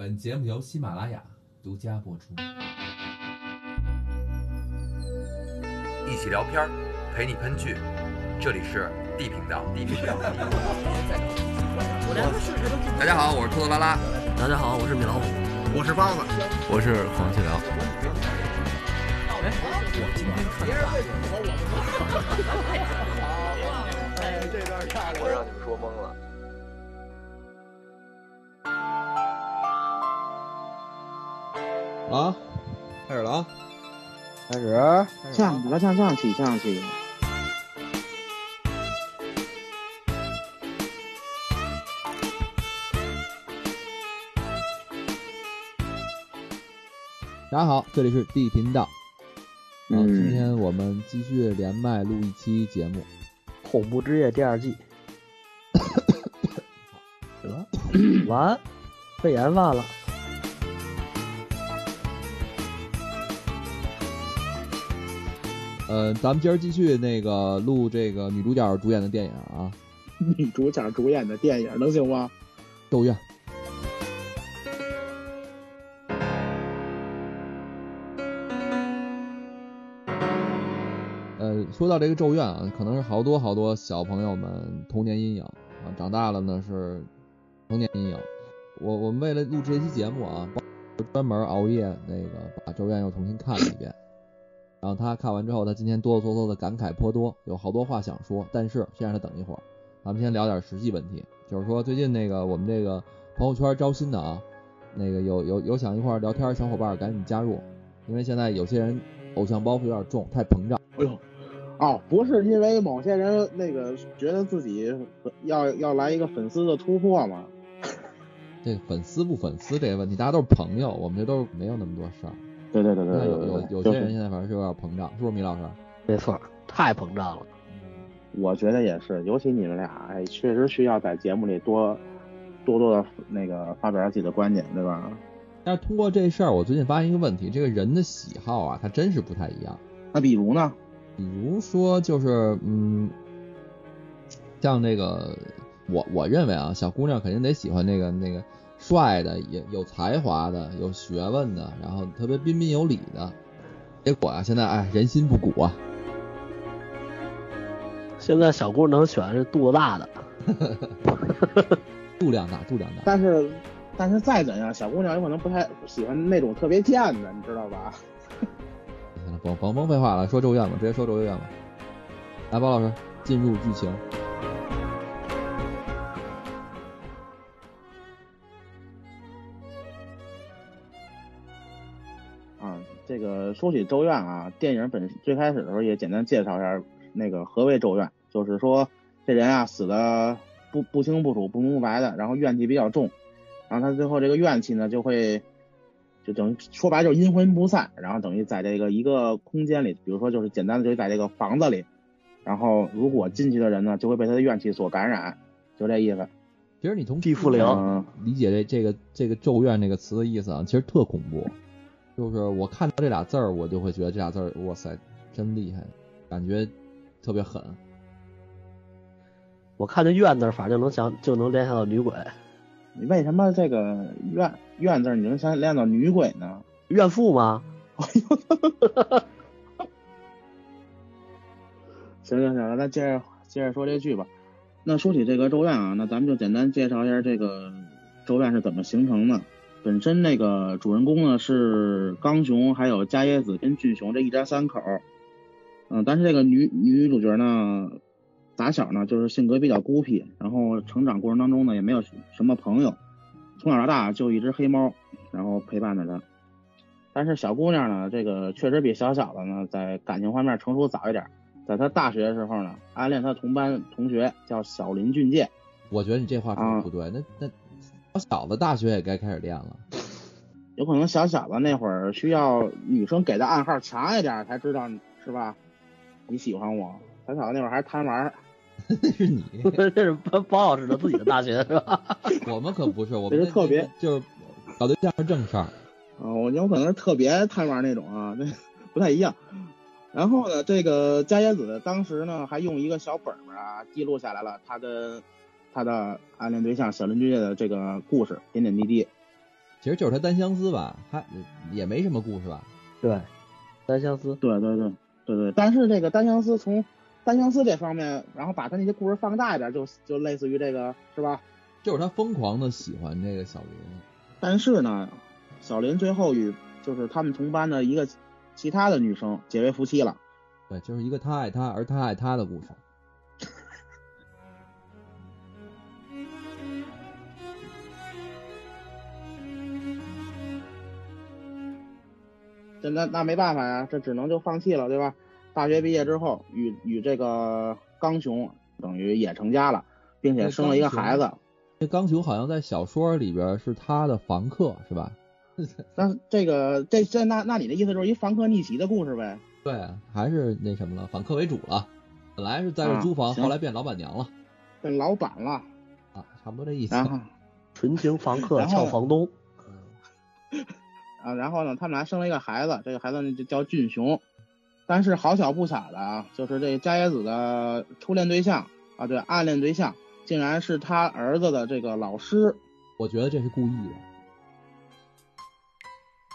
本节目由喜马拉雅独家播出。一起聊片儿，陪你喷剧，这里是 D 频道。D 频道。大家好，我是兔子拉拉。大家好，我是米老虎。我是包子。我是黄继辽。哎，我今天看了。哎，这段太我让你们说懵了。啊，开始了啊！开始，唱起来，唱唱起，唱起。大家好，这里是 D 频道。嗯，今天我们继续连麦录一期节目，《恐怖之夜》第二季。得，完，肺炎犯了。呃，咱们今儿继续那个录这个女主角主演的电影啊。女主角主演的电影能行吗？咒怨。呃，说到这个咒怨啊，可能是好多好多小朋友们童年阴影啊，长大了呢是童年阴影。我我们为了录这期节目啊，专门熬夜那个把咒怨又重新看了一遍。然后他看完之后，他今天哆哆嗦嗦的感慨颇多，有好多话想说，但是先让他等一会儿。咱们先聊点实际问题，就是说最近那个我们这个朋友圈招新的啊，那个有有有想一块聊天小伙伴赶紧加入，因为现在有些人偶像包袱有点重，太膨胀。哎呦，哦，不是因为某些人那个觉得自己要要来一个粉丝的突破吗？这粉丝不粉丝这个问题，大家都是朋友，我们这都是没有那么多事儿。对对对对，有有有些人现在反正是有点膨胀，是不是米老师？没错，太膨胀了。我觉得也是，尤其你们俩，哎，确实需要在节目里多多多的那个发表自己的观点，对吧？但是通过这事儿，我最近发现一个问题，这个人的喜好啊，他真是不太一样。那比如呢？比如说就是嗯，像那个我我认为啊，小姑娘肯定得喜欢那个那个。帅的，也有才华的，有学问的，然后特别彬彬有礼的。结果啊，现在哎，人心不古啊。现在小姑娘能选是肚子大的，度量大，度量大。但是，但是再怎样，小姑娘有可能不太喜欢那种特别贱的，你知道吧？行了，甭甭甭废话了，说咒怨吧，直接说咒怨吧。来，包老师进入剧情。说起咒怨啊，电影本最开始的时候也简单介绍一下那个何为咒怨，就是说这人啊死的不不清不楚、不明不白的，然后怨气比较重，然后他最后这个怨气呢就会就等于说白就是阴魂不散，然后等于在这个一个空间里，比如说就是简单的就是在这个房子里，然后如果进去的人呢就会被他的怨气所感染，就这意思。其实你从地缚灵理解这这个这个咒怨这个词的意思啊，其实特恐怖。就是我看到这俩字儿，我就会觉得这俩字儿，哇塞，真厉害，感觉特别狠。我看这怨字，反正能想就能联想到女鬼。你为什么这个怨怨字你能想联想到女鬼呢？怨妇吗？行行行，那接着接着说这剧吧。那说起这个咒怨啊，那咱们就简单介绍一下这个咒怨是怎么形成的。本身那个主人公呢是刚雄，还有加耶子跟俊雄这一家三口，嗯，但是这个女女主角呢，打小呢就是性格比较孤僻，然后成长过程当中呢也没有什么朋友，从小到大就一只黑猫，然后陪伴着她。但是小姑娘呢，这个确实比小小的呢在感情方面成熟早一点，在她大学的时候呢，暗恋她同班同学叫小林俊介。我觉得你这话说的不对，那那。小小的大学也该开始练了，有可能小小的那会儿需要女生给的暗号强一点才知道是吧？你喜欢我，小小的那会儿还是贪玩。是你，这是包包老师的自己的大学是吧？我们可不是，我们是特别就是搞对象是正事儿。啊，我有可能是特别贪玩那种啊，那不太一样。然后呢，这个加野子当时呢还用一个小本本啊记录下来了他跟。他的暗恋对象小林俊介的这个故事点点滴滴，其实就是他单相思吧，他也没什么故事吧。对，单相思。对对对对对，但是这个单相思从单相思这方面，然后把他那些故事放大一点，就就类似于这个是吧？就是他疯狂的喜欢这个小林，但是呢，小林最后与就是他们同班的一个其他的女生结为夫妻了。对，就是一个他爱他而他爱他的故事。这那那没办法呀，这只能就放弃了，对吧？大学毕业之后，与与这个刚雄等于也成家了，并且生了一个孩子。这刚雄好像在小说里边是他的房客，是吧？那这个这这那那你的意思就是一房客逆袭的故事呗？对，还是那什么了，反客为主了。本来是在这租房，啊后来变老板娘了变老板了，啊，差不多这意思。然 后纯情房客俏房东。啊，然后呢，他们俩生了一个孩子，这个孩子呢就叫俊雄。但是好巧不巧的啊，就是这加野子的初恋对象啊，对，暗恋对象竟然是他儿子的这个老师，我觉得这是故意的。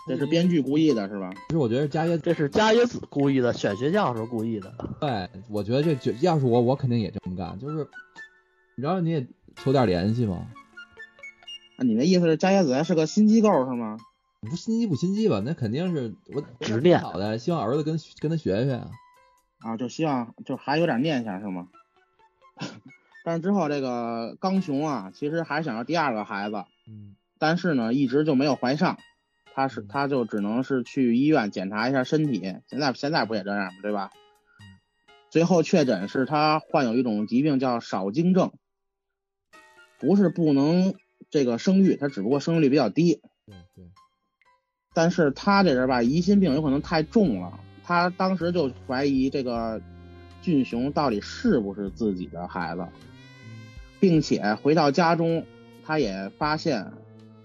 这是编剧故意的，是吧？其实我觉得加耶，这是加野子故意的，选学校时候故意的。对，我觉得这就要是我，我肯定也这么干。就是，你知道你也求点联系吗？啊，你那意思是加野子还是个新机构是吗？你不心机不心机吧？那肯定是我执念好的，希望儿子跟跟他学学啊。啊，就希望就还有点念想是吗？但是之后这个刚雄啊，其实还想要第二个孩子，嗯，但是呢，一直就没有怀上。他是他就只能是去医院检查一下身体，现在现在不也这样吗？对吧？最后确诊是他患有一种疾病叫少精症，不是不能这个生育，他只不过生育率比较低。对对，但是他这人吧，疑心病有可能太重了，他当时就怀疑这个俊雄到底是不是自己的孩子，并且回到家中，他也发现，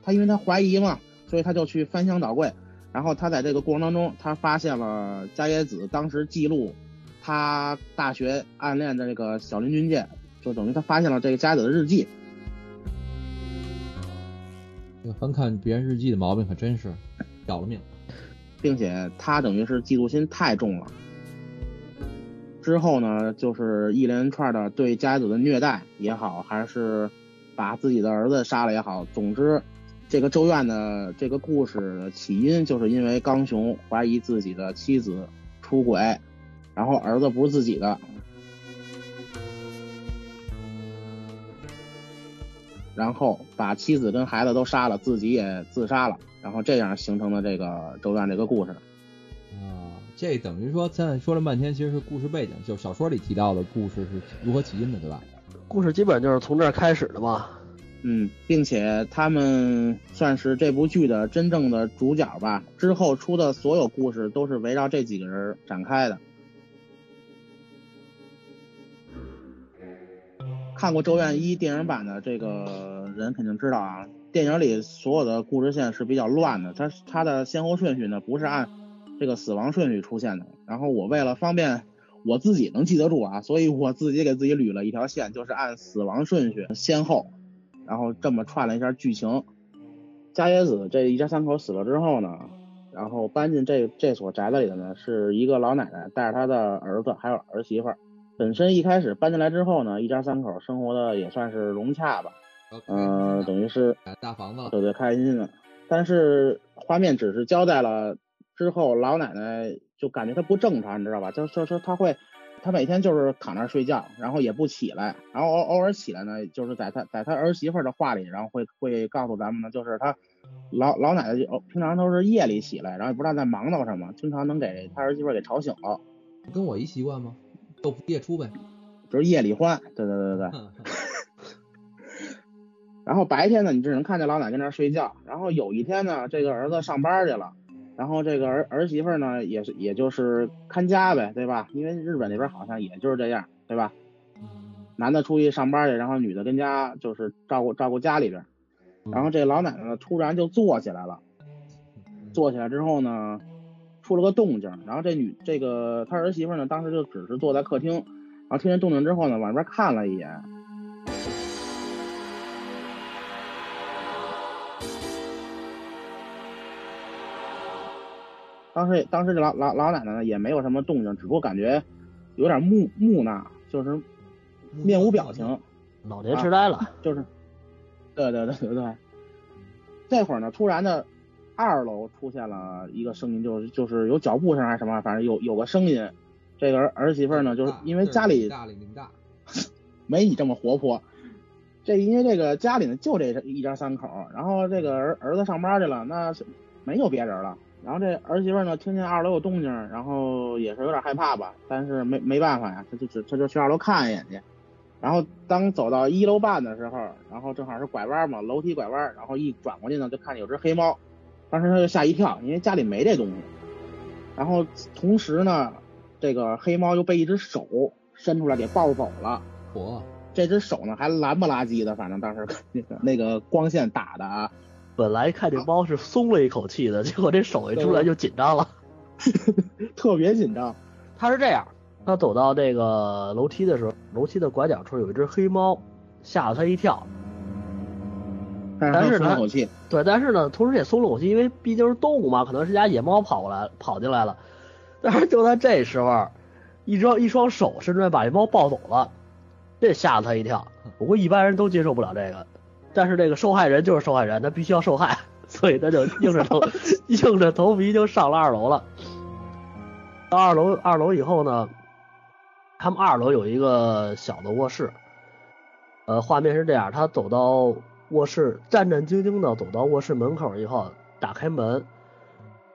他因为他怀疑嘛，所以他就去翻箱倒柜，然后他在这个过程当中，他发现了加野子当时记录他大学暗恋的这个小林俊介，就等于他发现了这个加野子的日记。这个翻看别人日记的毛病可真是要了命。并且他等于是嫉妒心太重了。之后呢，就是一连串的对加野子的虐待也好，还是把自己的儿子杀了也好，总之，这个咒怨的这个故事的起因，就是因为刚雄怀疑自己的妻子出轨，然后儿子不是自己的，然后把妻子跟孩子都杀了，自己也自杀了，然后这样形成的这个咒怨这个故事。啊，这等于说现在说了半天，其实是故事背景，就是小说里提到的故事是如何起因的，对吧？故事基本就是从这儿开始的嘛。嗯，并且他们算是这部剧的真正的主角吧。之后出的所有故事都是围绕这几个人展开的。看过《咒怨一》电影版的这个人肯定知道啊，电影里所有的故事线是比较乱的，它它的先后顺序呢不是按这个死亡顺序出现的。然后我为了方便我自己能记得住啊，所以我自己给自己捋了一条线，就是按死亡顺序先后。然后这么串了一下剧情。加野子这一家三口死了之后呢，然后搬进这这所宅子里的呢是一个老奶奶带着她的儿子还有儿媳妇儿。本身一开始搬进来之后呢，一家三口生活的也算是融洽吧，嗯、等于是买大房子了，对对开开心心的。但是画面只是交代了之后，老奶奶就感觉她不正常，你知道吧？就就说她会。她每天就是躺那儿睡觉，然后也不起来，然后偶偶尔起来呢，就是在她在她儿媳妇的话里，然后会会告诉咱们呢，就是她老老奶奶就哦平常都是夜里起来，然后也不知道在忙叨什么，经常能给她儿媳妇给吵醒了，跟我一习惯吗？豆腐夜出呗。就是夜里换，对对对对对。然后白天呢，你只能看见老奶奶跟那睡觉，然后有一天呢，这个儿子上班去了。然后这个儿儿媳妇呢，也是也就是看家呗，对吧？因为日本那边好像也就是这样，对吧？男的出去上班去，然后女的跟家就是照顾照顾家里边。然后这老奶奶呢，突然就坐起来了，坐起来之后呢，出了个动静。然后这女这个他儿媳妇呢，当时就只是坐在客厅，然后听见动静之后呢，往那边看了一眼。当时当时这老老老奶奶呢也没有什么动静，只不过感觉有点木木讷，就是面无表情，老年痴呆了，就是，对对对对对。这会儿呢，突然的二楼出现了一个声音，就是就是有脚步声还是什么，反正有有个声音。这个儿儿媳妇儿呢，就是因为家里大，没你这么活泼。这因为这个家里呢就这一家三口，然后这个儿儿子上班去了，那没有别人了。然后这儿媳妇呢听见二楼有动静，然后也是有点害怕吧，但是没没办法呀，她就只他就去二楼看一眼去。然后当走到一楼半的时候，然后正好是拐弯嘛，楼梯拐弯，然后一转过去呢，就看见有只黑猫，当时他就吓一跳，因为家里没这东西。然后同时呢，这个黑猫又被一只手伸出来给抱走了。嚯！这只手呢还蓝不拉几的，反正当时 那个那个光线打的啊，本来看这猫是松了一口气的，结果这手一出来就紧张了，特别紧张。他是这样，他走到这个楼梯的时候，楼梯的拐角处有一只黑猫，吓了他一跳。但是呢对，但是呢，同时也松了口气，因为毕竟是动物嘛，可能是家野猫跑过来跑进来了。但是就在这时候，一双一双手伸出来把这猫抱走了，这吓了他一跳。不过一般人都接受不了这个，但是这个受害人就是受害人，他必须要受害，所以他就硬着头 硬着头皮就上了二楼了。到二楼二楼以后呢，他们二楼有一个小的卧室，呃，画面是这样，他走到卧室，战战兢兢的走到卧室门口以后，打开门，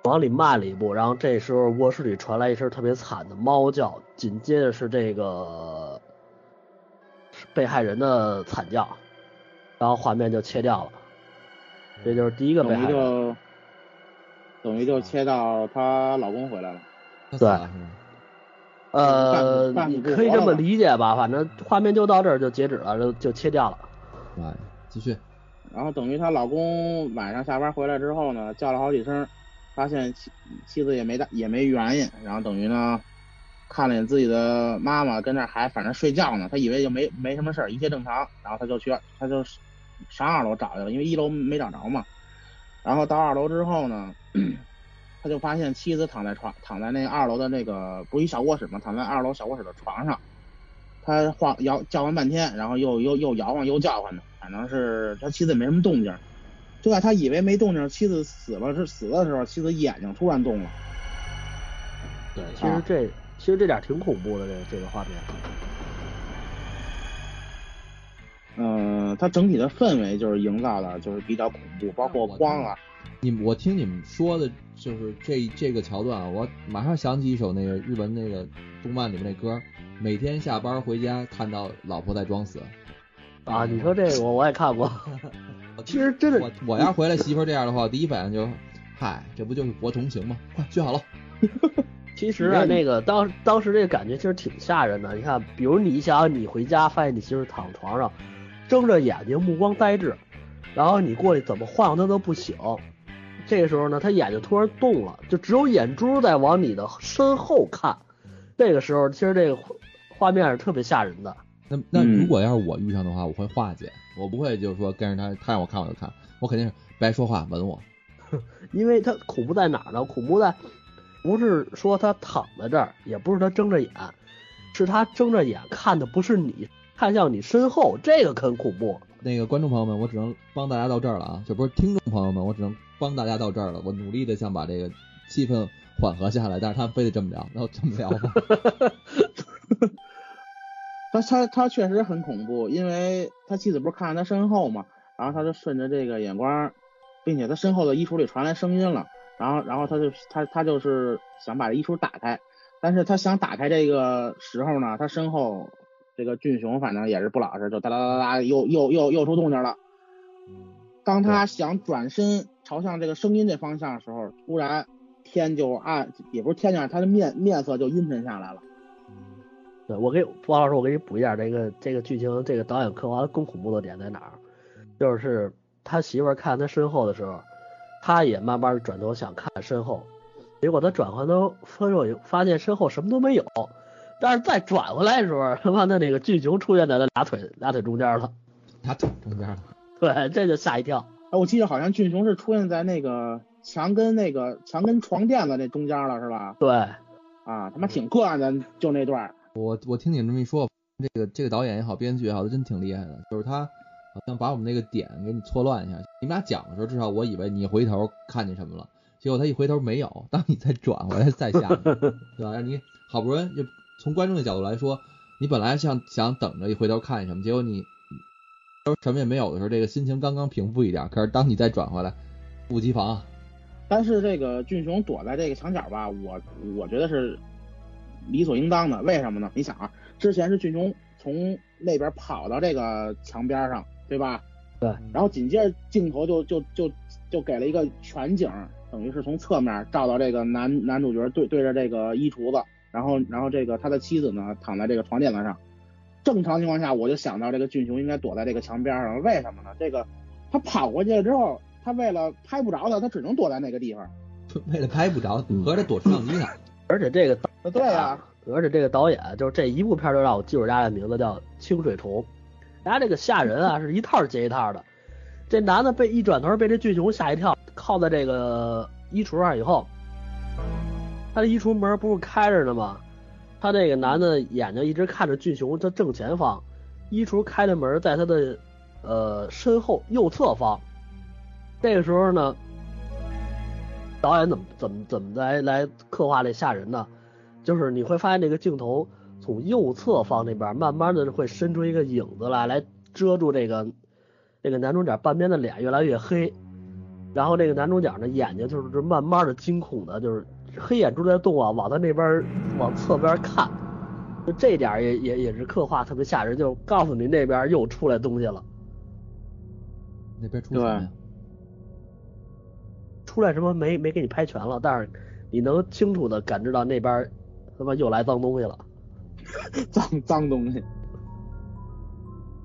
往里迈了一步，然后这时候卧室里传来一声特别惨的猫叫，紧接着是这个被害人的惨叫，然后画面就切掉了，这就是第一个被等于。就等于就切到她老公回来了。他死了是吗？呃，半你可以这么理解吧，反正画面就到这儿就截止了，就就切掉了。哎，继续。然后等于她老公晚上下班回来之后呢，叫了好几声，发现妻妻子也没大也没原因，然后等于呢看了眼自己的妈妈跟那儿还反正睡觉呢，他以为就没没什么事儿，一切正常，然后他就去他就上二楼找去了，因为一楼没找着嘛。然后到二楼之后呢，他就发现妻子躺在床躺在那二楼的那个不是一小卧室嘛，躺在二楼小卧室的床上。他晃摇叫唤半天，然后又又又摇晃又叫唤的，反正是他妻子也没什么动静。就在他以为没动静，妻子死了是死的时候，妻子眼睛突然动了。对，其实这、其实这点挺恐怖的，这这个画面。嗯、它整体的氛围就是营造的就是比较恐怖，包括光啊，你我听你们说的就是这这个桥段啊，我马上想起一首那个日本那个动漫里面那歌，每天下班回家看到老婆在装死。啊，你说这个我我也看过，其实真的我我要回来媳妇儿这样的话，我第一反应就是，嗨，这不就是博同情吗？快学好了。其实啊，那个当当时这个感觉其实挺吓人的。你看，比如你想你回家发现你媳妇躺床上，睁着眼睛，目光呆滞，然后你过去怎么晃他都不醒。这个时候呢，他眼睛突然动了，就只有眼珠在往你的身后看。这个时候，其实这个画面是特别吓人的。那那嗯如果要是我遇上的话，我会化解，我不会就是说跟着他，他让我看我就看，我肯定是白说话吻我。因为他恐怖在哪儿呢？恐怖在不是说他躺在这儿，也不是他睁着眼，是他睁着眼看的不是你，看向你身后，这个很恐怖。那个观众朋友们，我只能帮大家到这儿了啊，这不是听众朋友们，我只能帮大家到这儿了。我努力的想把这个气氛缓和下来，但是他非得这么聊，然后这么聊吧。他他他确实很恐怖，因为他妻子不是看着他身后嘛，然后他就顺着这个眼光，并且他身后的衣橱里传来声音了，然后然后他就他他就是想把这衣橱打开，但是他想打开这个时候呢，他身后这个俊雄反正也是不老实，就哒哒哒哒哒又又又又出动静了。当他想转身朝向这个声音这方向的时候，突然天就暗，也不是天就暗，他的面面色就阴沉下来了。对我给王老师，我给你补一下这个这个剧情，这个导演刻画更恐怖的点在哪儿？就是他媳妇儿看他身后的时候，他也慢慢转头想看身后，结果他转回头分手以后发现身后什么都没有，但是再转回来的时候，他妈的那个巨熊出现在他俩腿俩腿中间了，俩腿中间了，对，这就吓一跳。哎，我记得好像俊雄是出现在那个墙跟那个墙跟床垫子那中间了，是吧？对，啊，他妈挺个人的，就那段。我我听你这么一说，这个这个导演也好，编剧也好，他真挺厉害的。就是他好像把我们那个点给你错乱一下。你们俩讲的时候，至少我以为你回头看见什么了，结果他一回头没有。当你再转回来再下去，对吧？让你好不容易就从观众的角度来说，你本来想想等着一回头看见什么，结果你什么也没有的时候，这个心情刚刚平复一点，可是当你再转回来，猝不及防啊。但是这个俊雄躲在这个墙角吧，我我觉得是理所应当的。为什么呢？你想啊，之前是俊雄从那边跑到这个墙边上，对吧？对。然后紧接着镜头就就就就给了一个全景，等于是从侧面照到这个男男主角对对着这个衣橱子，然后然后这个他的妻子呢躺在这个床垫子上。正常情况下，我就想到这个俊雄应该躲在这个墙边上，为什么呢？这个他跑过去了之后，他为了拍不着他，他只能躲在那个地方。为了拍不着，合着躲摄像机呢。而且这个对啊、而且这个导演就是这一部片就让我记住人家的名字叫清水虫，人家这个吓人啊是一套接一套的。这男的被一转头被这俊雄吓一跳，靠在这个衣橱上以后，他的衣橱门不是开着的吗？他这个男的眼睛一直看着俊雄的正前方，衣橱开的门在他的呃身后右侧方。这个时候呢，导演怎么怎么怎么来来刻画这吓人呢？就是你会发现这个镜头从右侧方那边慢慢的会伸出一个影子来，来遮住这个这个男主角半边的脸越来越黑，然后这个男主角呢眼睛就是慢慢的惊恐的，就是黑眼珠在动啊，往他那边往侧边看，就这点也也也是刻画特别吓人，就告诉你那边又出来东西了，那边出什么呀？出来什么没没给你拍全了，但是你能清楚的感知到那边他妈又来脏东西了。脏脏东西。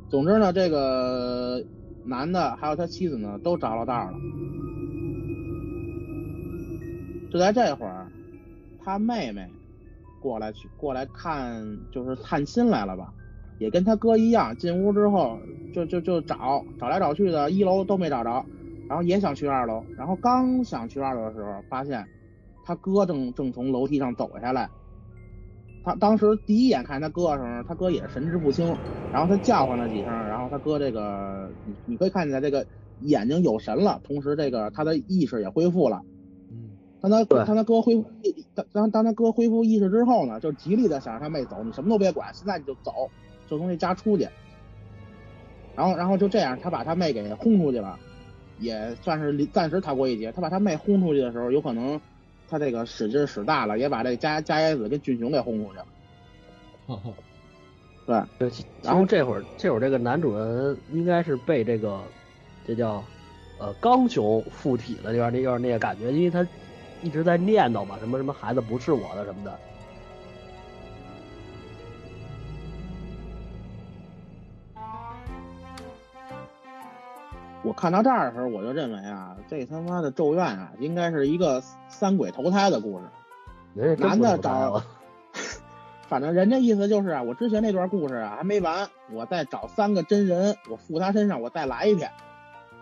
总之呢，这个男的还有他妻子呢，都着了道了。就在这会儿，他妹妹过来去过来看，就是探亲来了吧，也跟他哥一样，进屋之后就就就找找来找去的，一楼都没找着，然后也想去二楼，然后刚想去二楼的时候，发现他哥正正从楼梯上走下来。他当时第一眼看他哥的时候，他哥也神志不清，然后他叫唤了几声，然后他哥这个你你可以看见这个眼睛有神了，同时这个他的意识也恢复了。嗯，当他当他哥恢复当当当他哥恢复意识之后呢，就极力的想让他妹走，你什么都别管，现在你就走，就从这家出去。然后然后就这样，他把他妹给轰出去了，也算是暂时逃过一劫。他把他妹轰出去的时候，有可能他这个使劲使大了，也把这加加野子跟俊雄给轰出去了。哈哈对，对，然后这会儿这会儿这个男主人应该是被这个这叫呃刚雄附体了，有点那有点那个感觉，因为他一直在念叨嘛，什么什么孩子不是我的什么的。我看到这儿的时候，我就认为啊，这他妈的咒怨啊，应该是一个三鬼投胎的故事。男的找反正人家意思就是啊，我之前那段故事啊还没完，我再找三个真人，我附他身上，我再来一遍，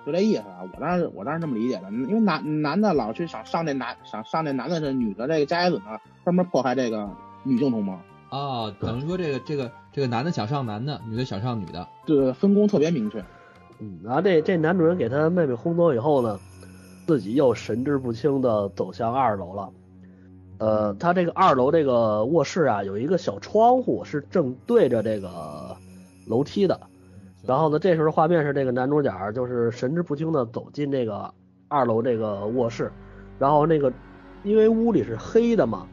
就这意思啊。我当时我当时这么理解的，因为男男的老去想上那男想上那男的身，女的这个加野子呢专门迫害这个女性同胞，啊，等于说这个这个这个男的想上男的，女的想上女的。对分工特别明确。嗯，然后这这男主人给他妹妹轰走以后呢，自己又神志不清的走向二楼了。呃，他这个二楼这个卧室啊，有一个小窗户是正对着这个楼梯的。然后呢，这时候画面是这个男主角就是神志不清的走进这个二楼这个卧室，然后那个因为屋里是黑的嘛，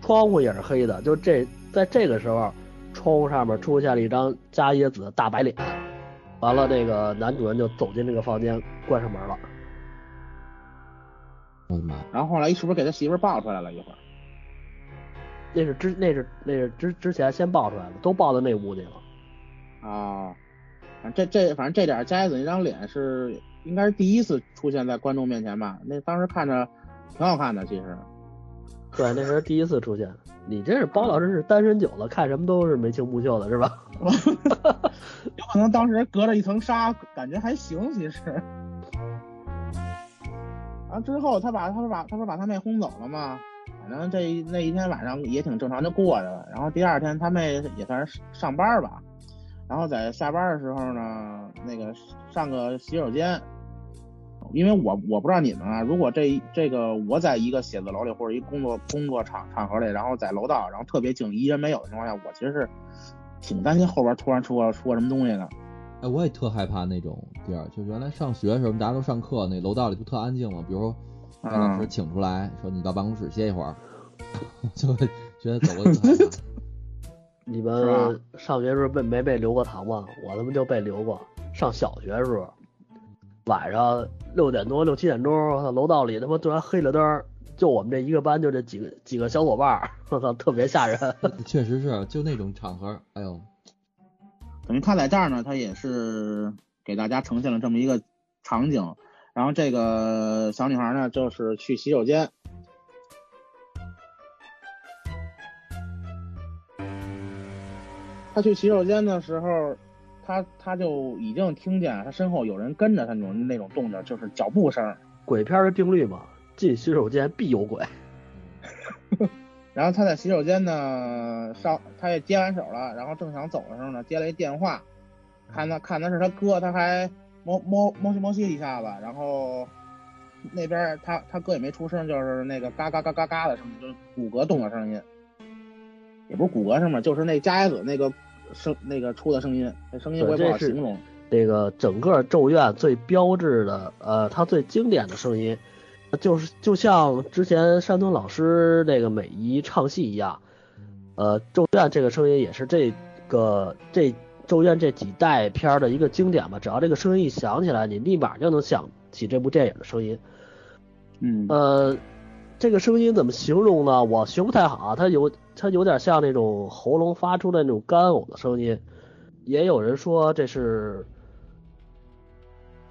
窗户也是黑的，就这在这个时候，窗户上面出现了一张加椰子的大白脸，完了这个男主人就走进这个房间，关上门了。我的妈！然后后来一是不是给他媳妇抱出来了一会儿？那是之那是那是之之前先抱出来的，都抱到那屋去了。啊，反正这这反正这点加野子那张脸是应该是第一次出现在观众面前吧？那当时看着挺好看的，其实。对，那是第一次出现。你这是包老师是单身久了，看什么都是眉清目秀的，是吧？有可能当时隔着一层纱，感觉还行，其实。然后之后他把他不把他不是把他妹轰走了吗？反正这那一天晚上也挺正常就过去了。然后第二天他妹也算是上班吧，然后在下班的时候呢，那个上个洗手间，因为我我不知道你们啊，如果这这个我在一个写字楼里或者一工作工作场场合里，然后在楼道，然后特别静，一人没有的情况下，我其实是挺担心后边突然出个出个什么东西的。哎，我也特害怕那种地儿，就原来上学的时候，大家都上课，那楼道里不特安静嘛。比如说，把老师请出来，说你到办公室歇一会儿，就会觉得走过去害怕。你们上学时候被没被留过堂吗？我他妈就被留过。上小学时候，晚上六点多六七点钟，我操，楼道里他妈突然黑了灯，就我们这一个班就这几个几个小伙伴儿，我操，特别吓人。确实是，就那种场合，哎呦，等于他在这儿呢，他也是给大家呈现了这么一个场景。然后这个小女孩呢，就是去洗手间，她去洗手间的时候，他他就已经听见他身后有人跟着他那种那种动静，就是脚步声。鬼片的定律嘛，进洗手间必有鬼。然后他在洗手间呢上，他也接完手了，然后正想走的时候呢，接了一电话，看他看的是他哥，他还摸摸摸西摸西一下子，然后那边他他哥也没出声，就是那个嘎嘎嘎嘎嘎的声音，就是骨骼动的声音，也不是骨骼声嘛，就是那加椰子那个声那个出的声音，那声音我也不好形容。这个整个咒怨最标志的，呃，它最经典的声音，就是就像之前山东老师那个美姨唱戏一样，呃，咒怨这个声音也是这个这咒怨这几代片儿的一个经典吧。只要这个声音一响起来，你立马就能想起这部电影的声音。嗯，呃，这个声音怎么形容呢？我形容不太好，它有它有点像那种喉咙发出的那种干呕的声音，也有人说这是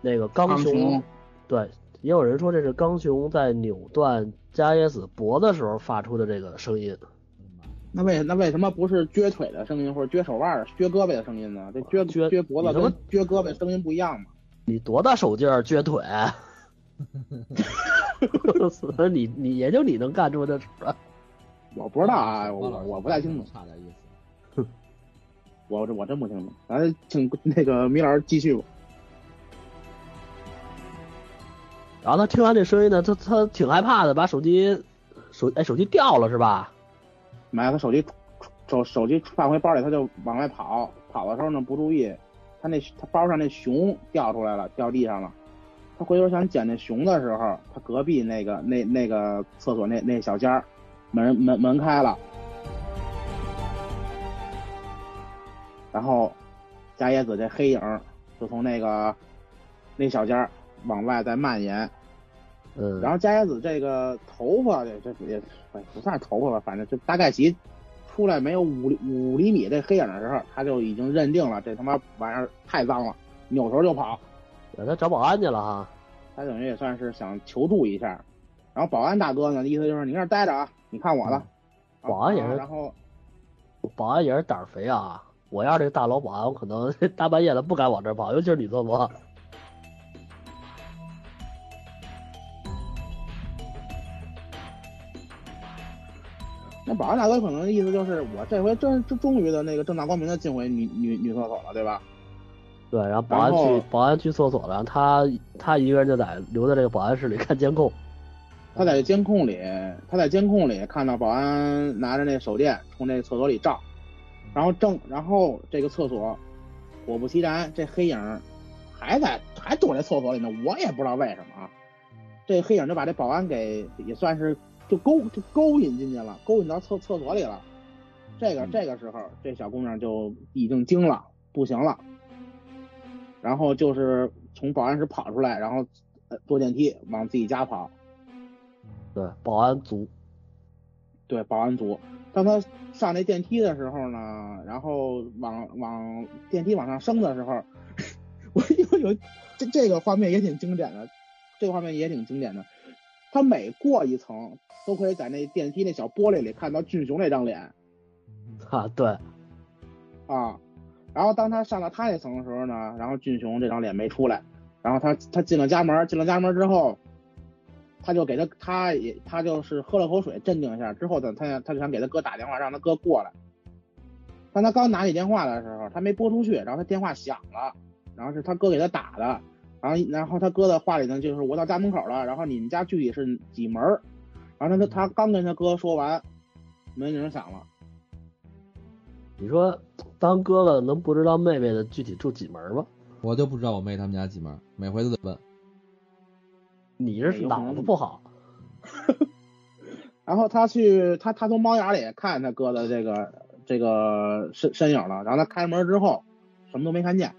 那个刚刚雄对，也有人说这是刚雄在扭断加耶子脖子时候发出的这个声音。那为那为什么不是撅腿的声音或者撅手腕、撅胳膊的声音呢？这撅撅撅脖子你他妈跟撅胳膊声音不一样吗？你多大手劲儿撅腿？你你也就你能干出这事儿。我不知道啊，我我不太清楚，差点意思。我我真不清楚。咱请那个米老师继续吧。然后他听完这声音呢，他他挺害怕的，把手机手哎手机掉了是吧？买他手机手手机放回包里，他就往外跑，跑的时候呢不注意，他那他包上那熊掉出来了，掉地上了。他回头想捡那熊的时候，他隔壁那个那那个厕所那那小间儿门门门开了，然后加椰子这黑影就从那个那小间儿往外在蔓延，嗯，然后加椰子这个头发这这也哎不算是头发吧，反正就大概其出来没有五五厘米这黑影的时候，他就已经认定了这他妈玩意儿太脏了，扭头就跑。他找保安去了哈。他等于也算是想求助一下。然后保安大哥呢，意思就是你搁那儿待着啊，你看我的。保安也是啊然后保安也是胆儿肥啊！我要是这大老保安，我可能 大半夜的不敢往这儿跑，尤其是女厕所。那保安大哥可能意思就是我这回真真终于的那个正大光明的进回女女女厕所了，对吧？对，然后保安去保安去厕所了，然后他他一个人就在留在这个保安室里看监控。他在监控里，他在监控里看到保安拿着那手电从那厕所里照，然后正然后这个厕所，果不其然，这黑影还在还躲在厕所里呢，我也不知道为什么啊。这黑影就把这保安给也算是就勾就勾引进去了，勾引到厕厕所里了。这个这个时候，这小姑娘就已经惊了，不行了，然后就是从保安室跑出来，然后呃坐电梯往自己家跑。对，保安族。对，保安族。当他上那电梯的时候呢，然后往往电梯往上升的时候，我有有这这个画面也挺经典的，这个画面也挺经典的。他每过一层，都可以在那电梯那小玻璃里看到俊雄那张脸啊，对，啊。然后当他上到他那层的时候呢，然后俊雄这张脸没出来。然后他他进了家门，进了家门之后，他就给他他也他就是喝了口水镇定一下之后呢，他他就想给他哥打电话让他哥过来。当他刚拿起电话的时候，他没拨出去，然后他电话响了，然后是他哥给他打的，然后然后他哥的话里呢就是我到家门口了，然后你们家具体是几门儿？然后他他刚跟他哥说完，门铃响了。你说当哥哥能不知道妹妹的具体住几门吗？我就不知道我妹他们家几门，每回都得问。你这是脑子不好，然后他去他他从猫眼里看他哥的这个这个身身影了，然后他开门之后什么都没看见。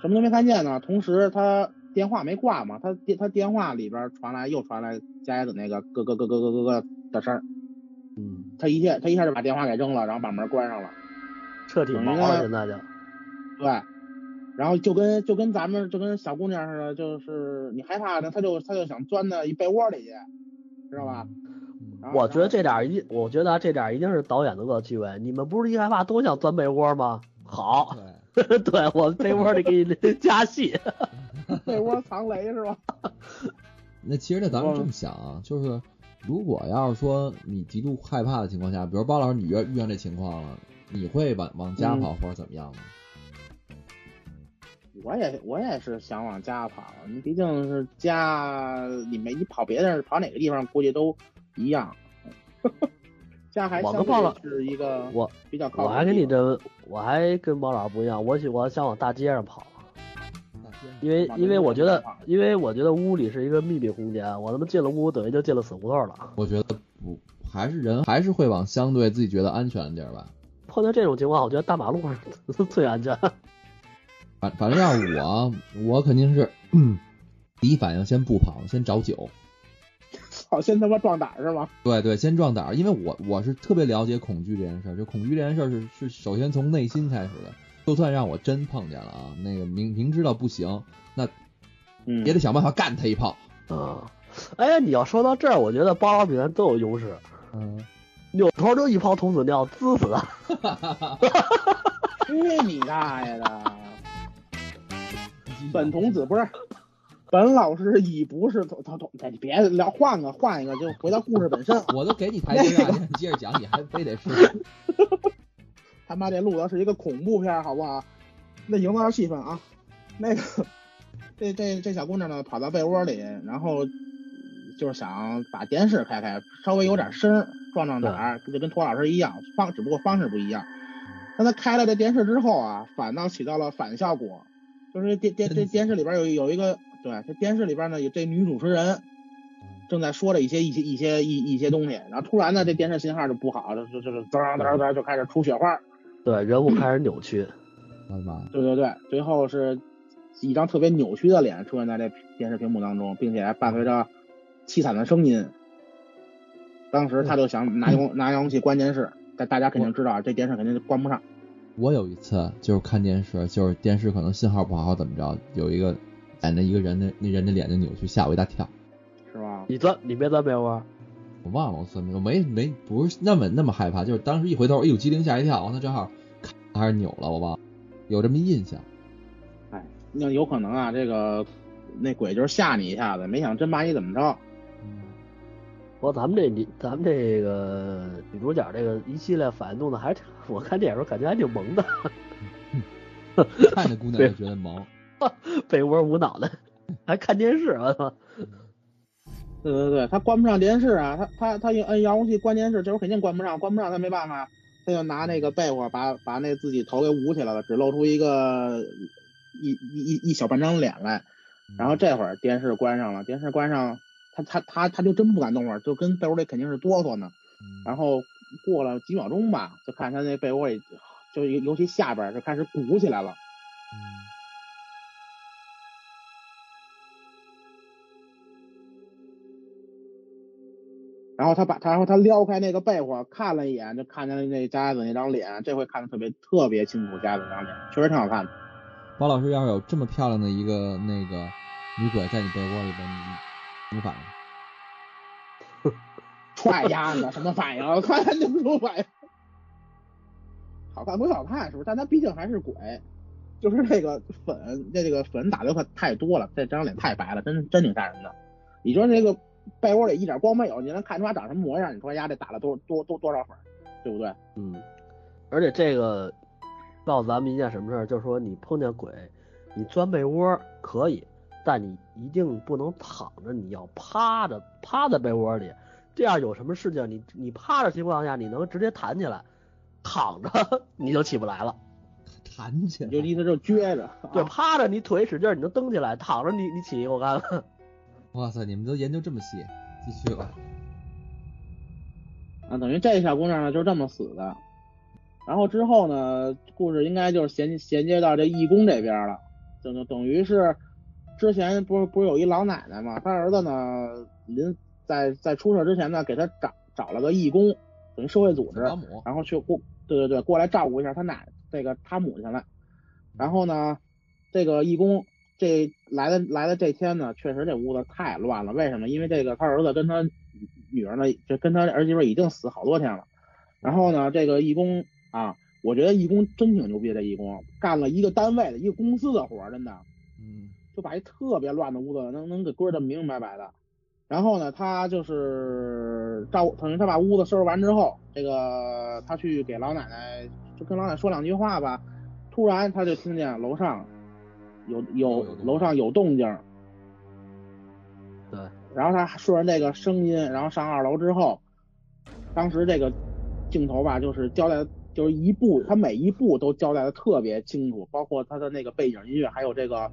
什么都没看见呢，同时他电话没挂嘛，他电他电话里边传来又传来佳叶子那个咯咯咯咯咯咯咯的声儿，嗯，他一下他一下就把电话给扔了，然后把门关上了。彻底毛了，现在就对，然后就跟就跟咱们就跟小姑娘似的，就是你害怕呢，他就他就想钻到一被窝里去，知道吧？我觉得这点一，我觉得啊这点一定是导演的恶趣味。你们不是一害怕都想钻被窝吗？好，对，对我被窝里给你 加戏。被窝藏雷是吧？那其实呢，咱们这么想啊，就是如果要是说你极度害怕的情况下，比如包老师你遇遇上这情况了，你会往往家跑或者怎么样吗？我也我也是想往家跑，你毕竟是家，你没你跑别的跑哪个地方，估计都一样。家还相我跟鲍老对是一个我比较靠我还跟你这，我还跟包老师不一样，我喜我想往大街上跑，因为因为我觉得因为我觉得屋里是一个秘密空间，我他妈进了屋等于就进了死胡同了。我觉得不，还是人还是会往相对自己觉得安全的地儿吧。碰到这种情况，我觉得大马路上 最安全。反反正要我，我肯定是 第一反应先不跑，先找酒。操，先他妈壮胆是吗？对对，先壮胆，因为我我是特别了解恐惧这件事儿，就恐惧这件事儿是是首先从内心开始的。就算让我真碰见了啊，那个明明知道不行，那嗯也得想办法干他一炮。啊，哎呀，你要说到这儿，我觉得包老比咱都有优势，嗯，扭头就一泡童子尿滋死他。去你大爷的！本童子不是，本老师已不是童童童，哎你别聊，换个换一个，就回到故事本身。我都给你台阶了你接着讲，你还非得是。他妈这录的是一个恐怖片，好不好？那营造气氛啊。那个，这这这小姑娘呢，跑到被窝里，然后就是想把电视开开，稍微有点声儿，壮壮胆儿，就跟托老师一样，方只不过方式不一样。但他开了这电视之后啊，反倒起到了反效果，就是电电这电视里边有有一个，对，这电视里边呢有这女主持人正在说着一些一些一些一一些东西，然后突然呢这电视信号就不好，就就就是噔噔噔就开始出雪花。对，人物开始扭曲。我的妈！对对对，最后是一张特别扭曲的脸出现在这电视屏幕当中，并且还伴随着凄惨的声音。当时他就想拿遥 拿遥控器关电视，但大家肯定知道这电视肯定关不上。我有一次就是看电视，就是电视可能信号不好怎么着，有一个演的一个人的那人的脸就扭曲，吓我一大跳。是吧？你钻，你别钻被窝。我忘了我算没，我没没不是那么那么害怕，就是当时一回头，哎呦机灵吓一跳，那正好看还是扭了，我忘了，有这么印象。哎，那有可能啊，这个那鬼就是吓你一下子，没想真把你怎么着。不过咱们这女，咱们这个女主角这个一系列反应弄得还挺，我看电影时候感觉还挺萌的，看着姑娘就觉得萌。被窝捂脑袋，还看电视，我操！对对对，他关不上电视啊，他他他一摁遥控器关电视，这会儿肯定关不上，关不上他没办法，他就拿那个被窝把把那自己头给捂起来了，只露出一个一一一一小半张脸来，然后这会儿电视关上了，电视关上，他他他他就真不敢动了，就跟被窝里肯定是哆嗦呢。然后过了几秒钟吧，就看他那被窝里，就尤尤其下边就开始鼓起来了。然后他把他，然后他撩开那个被窝看了一眼，就看见了那佳子那张脸，这回看的特别特别清楚，佳子那张脸确实挺好看的。包老师要是有这么漂亮的一个那个女鬼在你被窝里边，你什么反应？踹丫子，什么反应？快点就不出反应。好看不好看，是不是？但他毕竟还是鬼，就是那个粉，那这个粉打的可太多了，这张脸太白了，真真挺吓人的。你说这个被窝里一点光没有，你能看出他长什么模样？你说丫这打了多多多多少粉，对不对？嗯，而且这个告诉咱们一件什么事儿，就是说你碰见鬼，你钻被窝可以，但你一定不能躺着，你要趴着，趴在被窝里，这样有什么事情，你你趴着情况下，你能直接弹起来，躺着你就起不来了。弹起来，就意思就是撅着，对，啊趴着你腿使劲，你能蹬起来；躺着你你起，我看看。哇塞，你们都研究这么细，继续吧。啊，等于这小姑娘呢就是这么死的。然后之后呢，故事应该就是衔衔接到这义工这边了，就就等于是之前不是不是有一老奶奶嘛，她儿子呢临在在出事之前呢，给她找找了个义工，等于社会组织，然后去过对对对过来照顾一下她奶这个她母亲了。然后呢，这个义工这来的来的这天呢，确实这屋子太乱了。为什么？因为这个他儿子跟他女儿呢，就跟他儿媳妇已经死好多天了。然后呢，这个义工啊，我觉得义工真挺牛逼的。这义工干了一个单位的一个公司的活儿，真的嗯，就把一特别乱的屋子能能给归的明明白白的。然后呢，他就是照等于他把屋子收拾完之后，这个他去给老奶奶就跟老奶奶说两句话吧，突然他就听见楼上有有楼上有动静，对，然后他顺着这个声音，然后上二楼之后，当时这个镜头吧，就是交代，就是一步，他每一步都交代的特别清楚，包括他的那个背景音乐，还有这个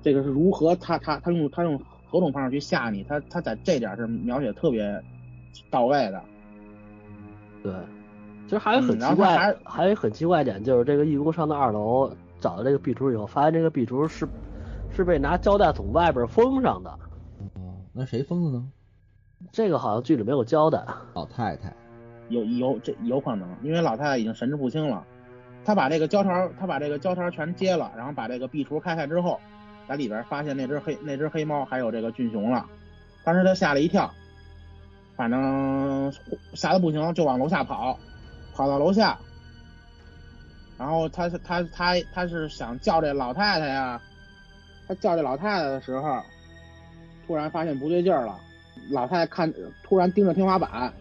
这个是如何，他他他用他用何种方式去吓你，他他在这点是描写特别到位的。对，其实还有很奇怪，还还有很奇怪一点，就是这个义工上到二楼找到这个壁橱以后，发现这个壁橱是是被拿胶带从外边封上的，哦，那谁封的呢？这个好像剧里没有交代。老太太，有有这有可能，因为老太太已经神志不清了，她把这个胶条，她把这个胶条全揭了，然后把这个壁橱开开之后，在里边发现那只黑那只黑猫还有这个俊雄了，当时她吓了一跳，反正吓得不行，就往楼下跑，跑到楼下，然后他他他他是想叫这老太太呀，他叫这老太太的时候，突然发现不对劲儿了，老太太看突然盯着天花板。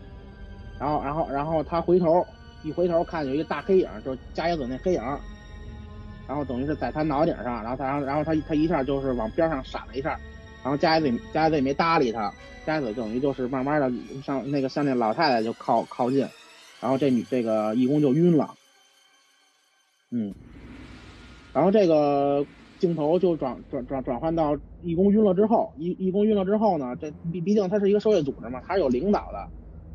然后，然后，然后他回头一回头看有一个大黑影，就是加野子那黑影，然后等于是在他脑顶上，然后他，然后他他一下就是往边上闪了一下，然后加野子加野子也没搭理他，加野子等于就是慢慢的向那个向那老太太就靠靠近，然后这女这个义工就晕了，嗯，然后这个镜头就转转转转换到义工晕了之后，义义工晕了之后呢，这毕毕竟他是一个社会组织嘛，他是有领导的。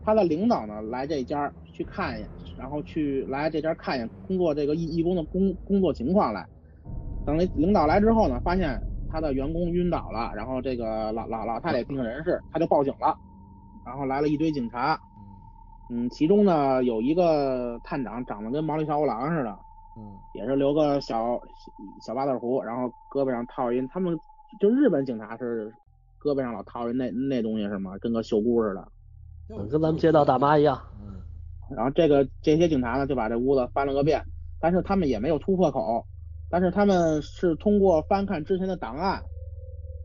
他的领导呢来这家去看一眼，然后去来这家看一眼工作这个义义工的工工作情况来。等那领导来之后呢，发现他的员工晕倒了，然后这个老老老太太病人世，他就报警了，然后来了一堆警察，嗯，其中呢有一个探长长得跟毛利小五郎似的，嗯，也是留个小小八字胡，然后胳膊上套一，他们就日本警察是胳膊上老套一那那东西是吗？跟个袖箍似的。嗯跟咱们街道大妈一样。嗯，然后这个这些警察呢就把这屋子翻了个遍，但是他们也没有突破口，但是他们是通过翻看之前的档案，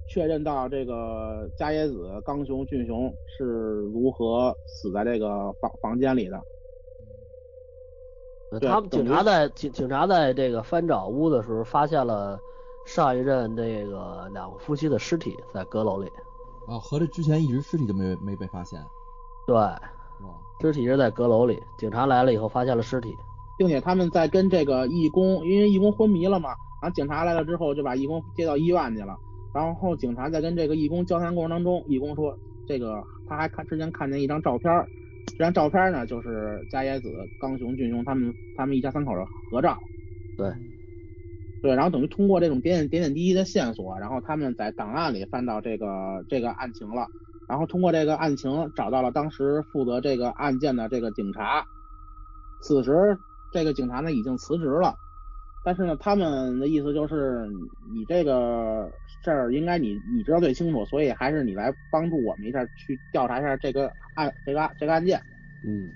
确认到这个加野子、刚雄、俊雄是如何死在这个房房间里的。他们警察在警警察在这个翻找屋的时候，发现了上一任这个两个夫妻的尸体在阁楼里。啊，合着之前一直尸体都没没被发现，对，哇，尸体是在阁楼里，警察来了以后发现了尸体。并且他们在跟这个义工，因为义工昏迷了嘛，然后警察来了之后就把义工接到医院去了。然后警察在跟这个义工交谈过程当中，义工说这个他还看之前看见一张照片儿，这张照片呢就是加野子、刚雄、俊雄他们他们一家三口的合照。对，对，然后等于通过这种点点点点滴滴的线索，然后他们在档案里翻到这个这个案情了，然后通过这个案情找到了当时负责这个案件的这个警察。此时这个警察呢已经辞职了，但是呢他们的意思就是你这个事儿应该你你知道最清楚，所以还是你来帮助我们一下去调查一下这个案这个案这个案件。嗯，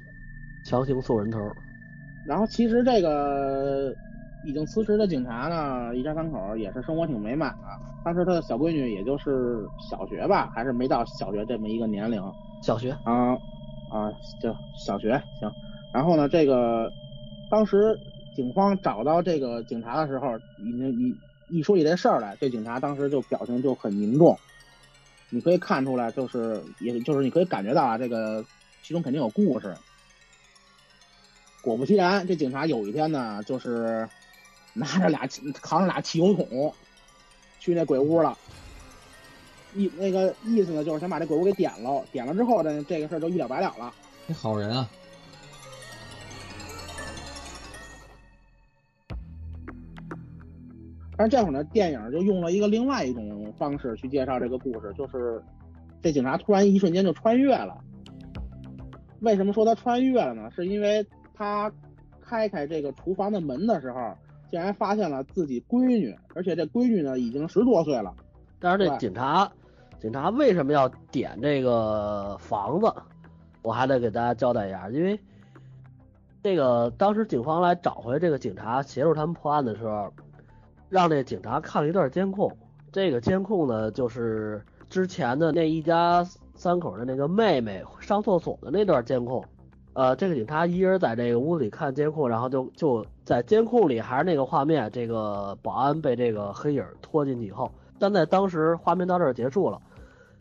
强行送人头。然后其实这个已经辞职的警察呢，一家三口也是生活挺美满的。当时他的小闺女也就是小学吧，还是没到小学这么一个年龄小学啊啊，就小学行。然后呢，这个当时警方找到这个警察的时候，已经一一说起这事儿来，这警察当时就表情就很凝重。你可以看出来，就是也就是你可以感觉到啊，这个其中肯定有故事。果不其然，这警察有一天呢，就是 拿着俩扛着俩汽油桶去那鬼屋了。意那个意思呢，就是想把这鬼屋给点了。点了之后呢，这个事儿就一了百了了。你好人啊！但是这会儿呢，电影就用了一个另外一种方式去介绍这个故事，就是这警察突然一瞬间就穿越了。为什么说他穿越了呢？是因为他开开这个厨房的门的时候，竟然发现了自己闺女，而且这闺女呢已经十多岁了。但是这警察，警察为什么要点这个房子？我还得给大家交代一下，因为这个当时警方来找回这个警察协助他们破案的时候，让这警察看了一段监控。这个监控呢，就是之前的那一家三口的那个妹妹上厕所的那段监控。呃，这个警察一人在这个屋子里看监控，然后就就在监控里还是那个画面，这个保安被这个黑影拖进去以后，但在当时画面到这儿结束了。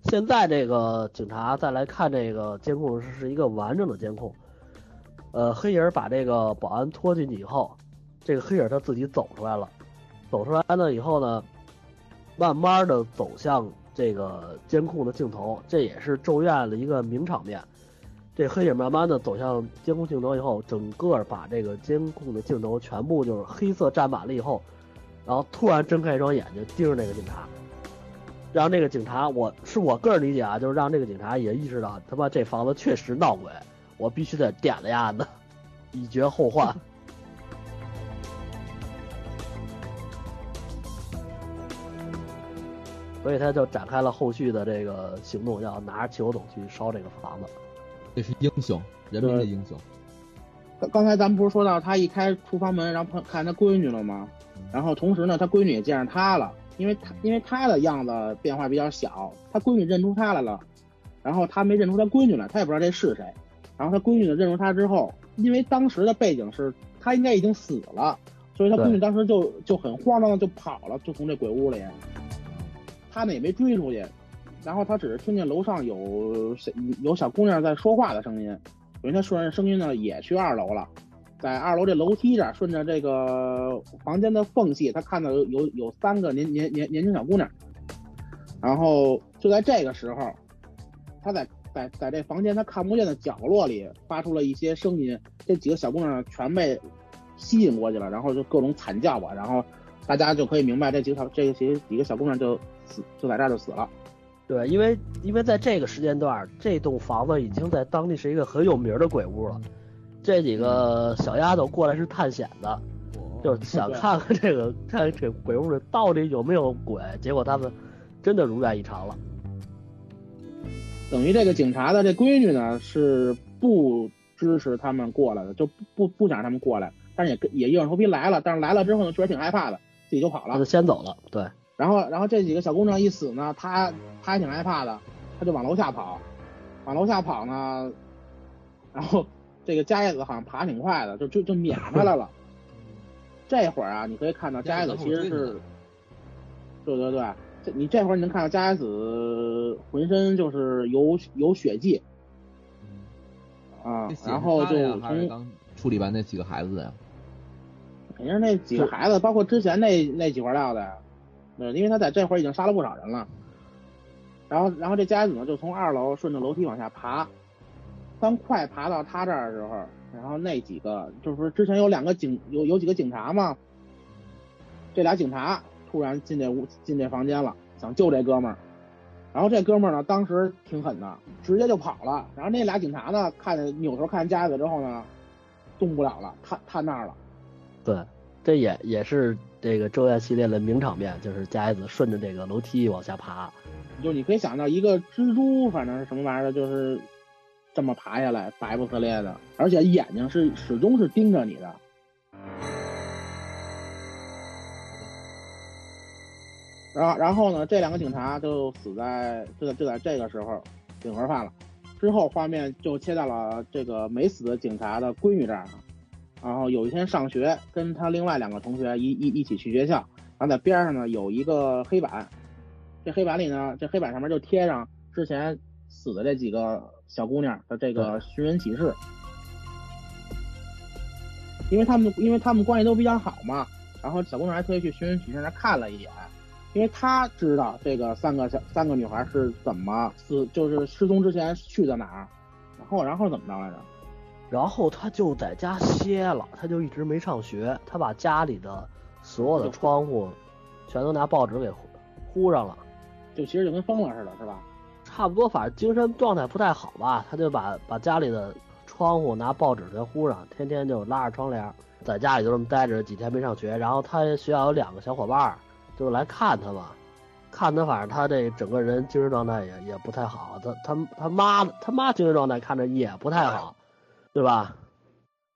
现在这个警察再来看这个监控是是一个完整的监控，呃，黑影把这个保安拖进去以后，这个黑影他自己走出来了，走出来了以后呢，慢慢的走向这个监控的镜头，这也是《咒怨》的一个名场面。这黑影慢慢的走向监控镜头以后，整个把这个监控的镜头全部就是黑色占满了以后，然后突然睁开一双眼睛盯着那个警察，让那个警察，我是我个人理解啊，就是让这个警察也意识到他妈这房子确实闹鬼，我必须得点了丫的，以绝后患。所以他就展开了后续的这个行动，要拿着汽油桶去烧这个房子。这是英雄，人民的英雄。刚刚才咱们不是说到他一开厨房门，然后碰看他闺女了吗？然后同时呢，他闺女也见着他了，因为他因为他的样子变化比较小，他闺女认出他来了，然后他没认出他闺女来，他也不知道这是谁。然后他闺女呢认出他之后，因为当时的背景是他应该已经死了，所以他闺女当时就就很慌张的就跑了，就从这鬼屋里。他呢也没追出去，然后他只是听见楼上有小有小姑娘在说话的声音，等于他顺着声音呢也去二楼了，在二楼这楼梯这儿顺着这个房间的缝隙，他看到有有有三个年年年年轻小姑娘，然后就在这个时候，他在在在这房间他看不见的角落里发出了一些声音，这几个小姑娘全被吸引过去了，然后就各种惨叫吧，然后大家就可以明白这几个小这些几个小姑娘就死就在这儿就死了。对，因为因为在这个时间段，这栋房子已经在当地是一个很有名的鬼屋了。这几个小丫头过来是探险的，就是想看看这个看这鬼屋里到底有没有鬼。结果他们真的如愿以偿了。等于这个警察的这闺女呢是不支持他们过来的，就不不不想让他们过来，但是也跟也硬着头皮来了。但是来了之后呢，确实挺害怕的，自己就跑了就。先走了。对，然后然后这几个小姑娘一死呢，他他还挺害怕的，他就往楼下跑，往楼下跑呢，然后这个加叶子好像爬挺快的，就就就撵回来了。这会儿啊，你可以看到加叶子其实是，对对对，这你这会儿你能看到加叶子浑身就是有有血迹啊然后就从刚处理完那几个孩子的呀？肯定是那几个孩子，包括之前那那几块料的对，因为他在这会儿已经杀了不少人了。然后，然后这家子呢就从二楼顺着楼梯往下爬，当快爬到他这儿的时候，然后那几个就是之前有两个警有有几个警察嘛，这俩警察突然进这屋进这房间了，想救这哥们儿。然后这哥们儿呢，当时挺狠的，直接就跑了。然后那俩警察呢，看见扭头看见佳子之后呢，动不了了，瘫瘫那儿了。对，这也也是这个《咒怨》系列的名场面，就是加叶子顺着这个楼梯往下爬。就你可以想到一个蜘蛛，反正是什么玩意儿的，就是这么爬下来，白不呲咧的，而且眼睛是始终是盯着你的。然后，然后呢，这两个警察就死在就在就在这个时候领盒饭了。之后画面就切到了这个没死的警察的闺女这儿，然后有一天上学，跟他另外两个同学一一一起去学校，然后在边上呢有一个黑板，这黑板里呢，这黑板上面就贴上之前死的这几个小姑娘的这个寻人启事，因为他们因为他们关系都比较好嘛，然后小姑娘还特意去寻人启事那看了一眼。因为她知道这个三个小三个女孩是怎么死，就是失踪之前去的哪儿，然后然后怎么着来着？然后他就在家歇了，他就一直没上学，他把家里的所有的窗户全都拿报纸给糊上了，就其实就跟疯了似的，是吧？差不多，反正精神状态不太好吧，他就把把家里的窗户拿报纸全糊上，天天就拉着窗帘，在家里就这么待着，几天没上学。然后他学校有两个小伙伴。就来看他嘛，看他，反正他这整个人精神状态也也不太好。他他他妈他妈精神状态看着也不太好，对吧？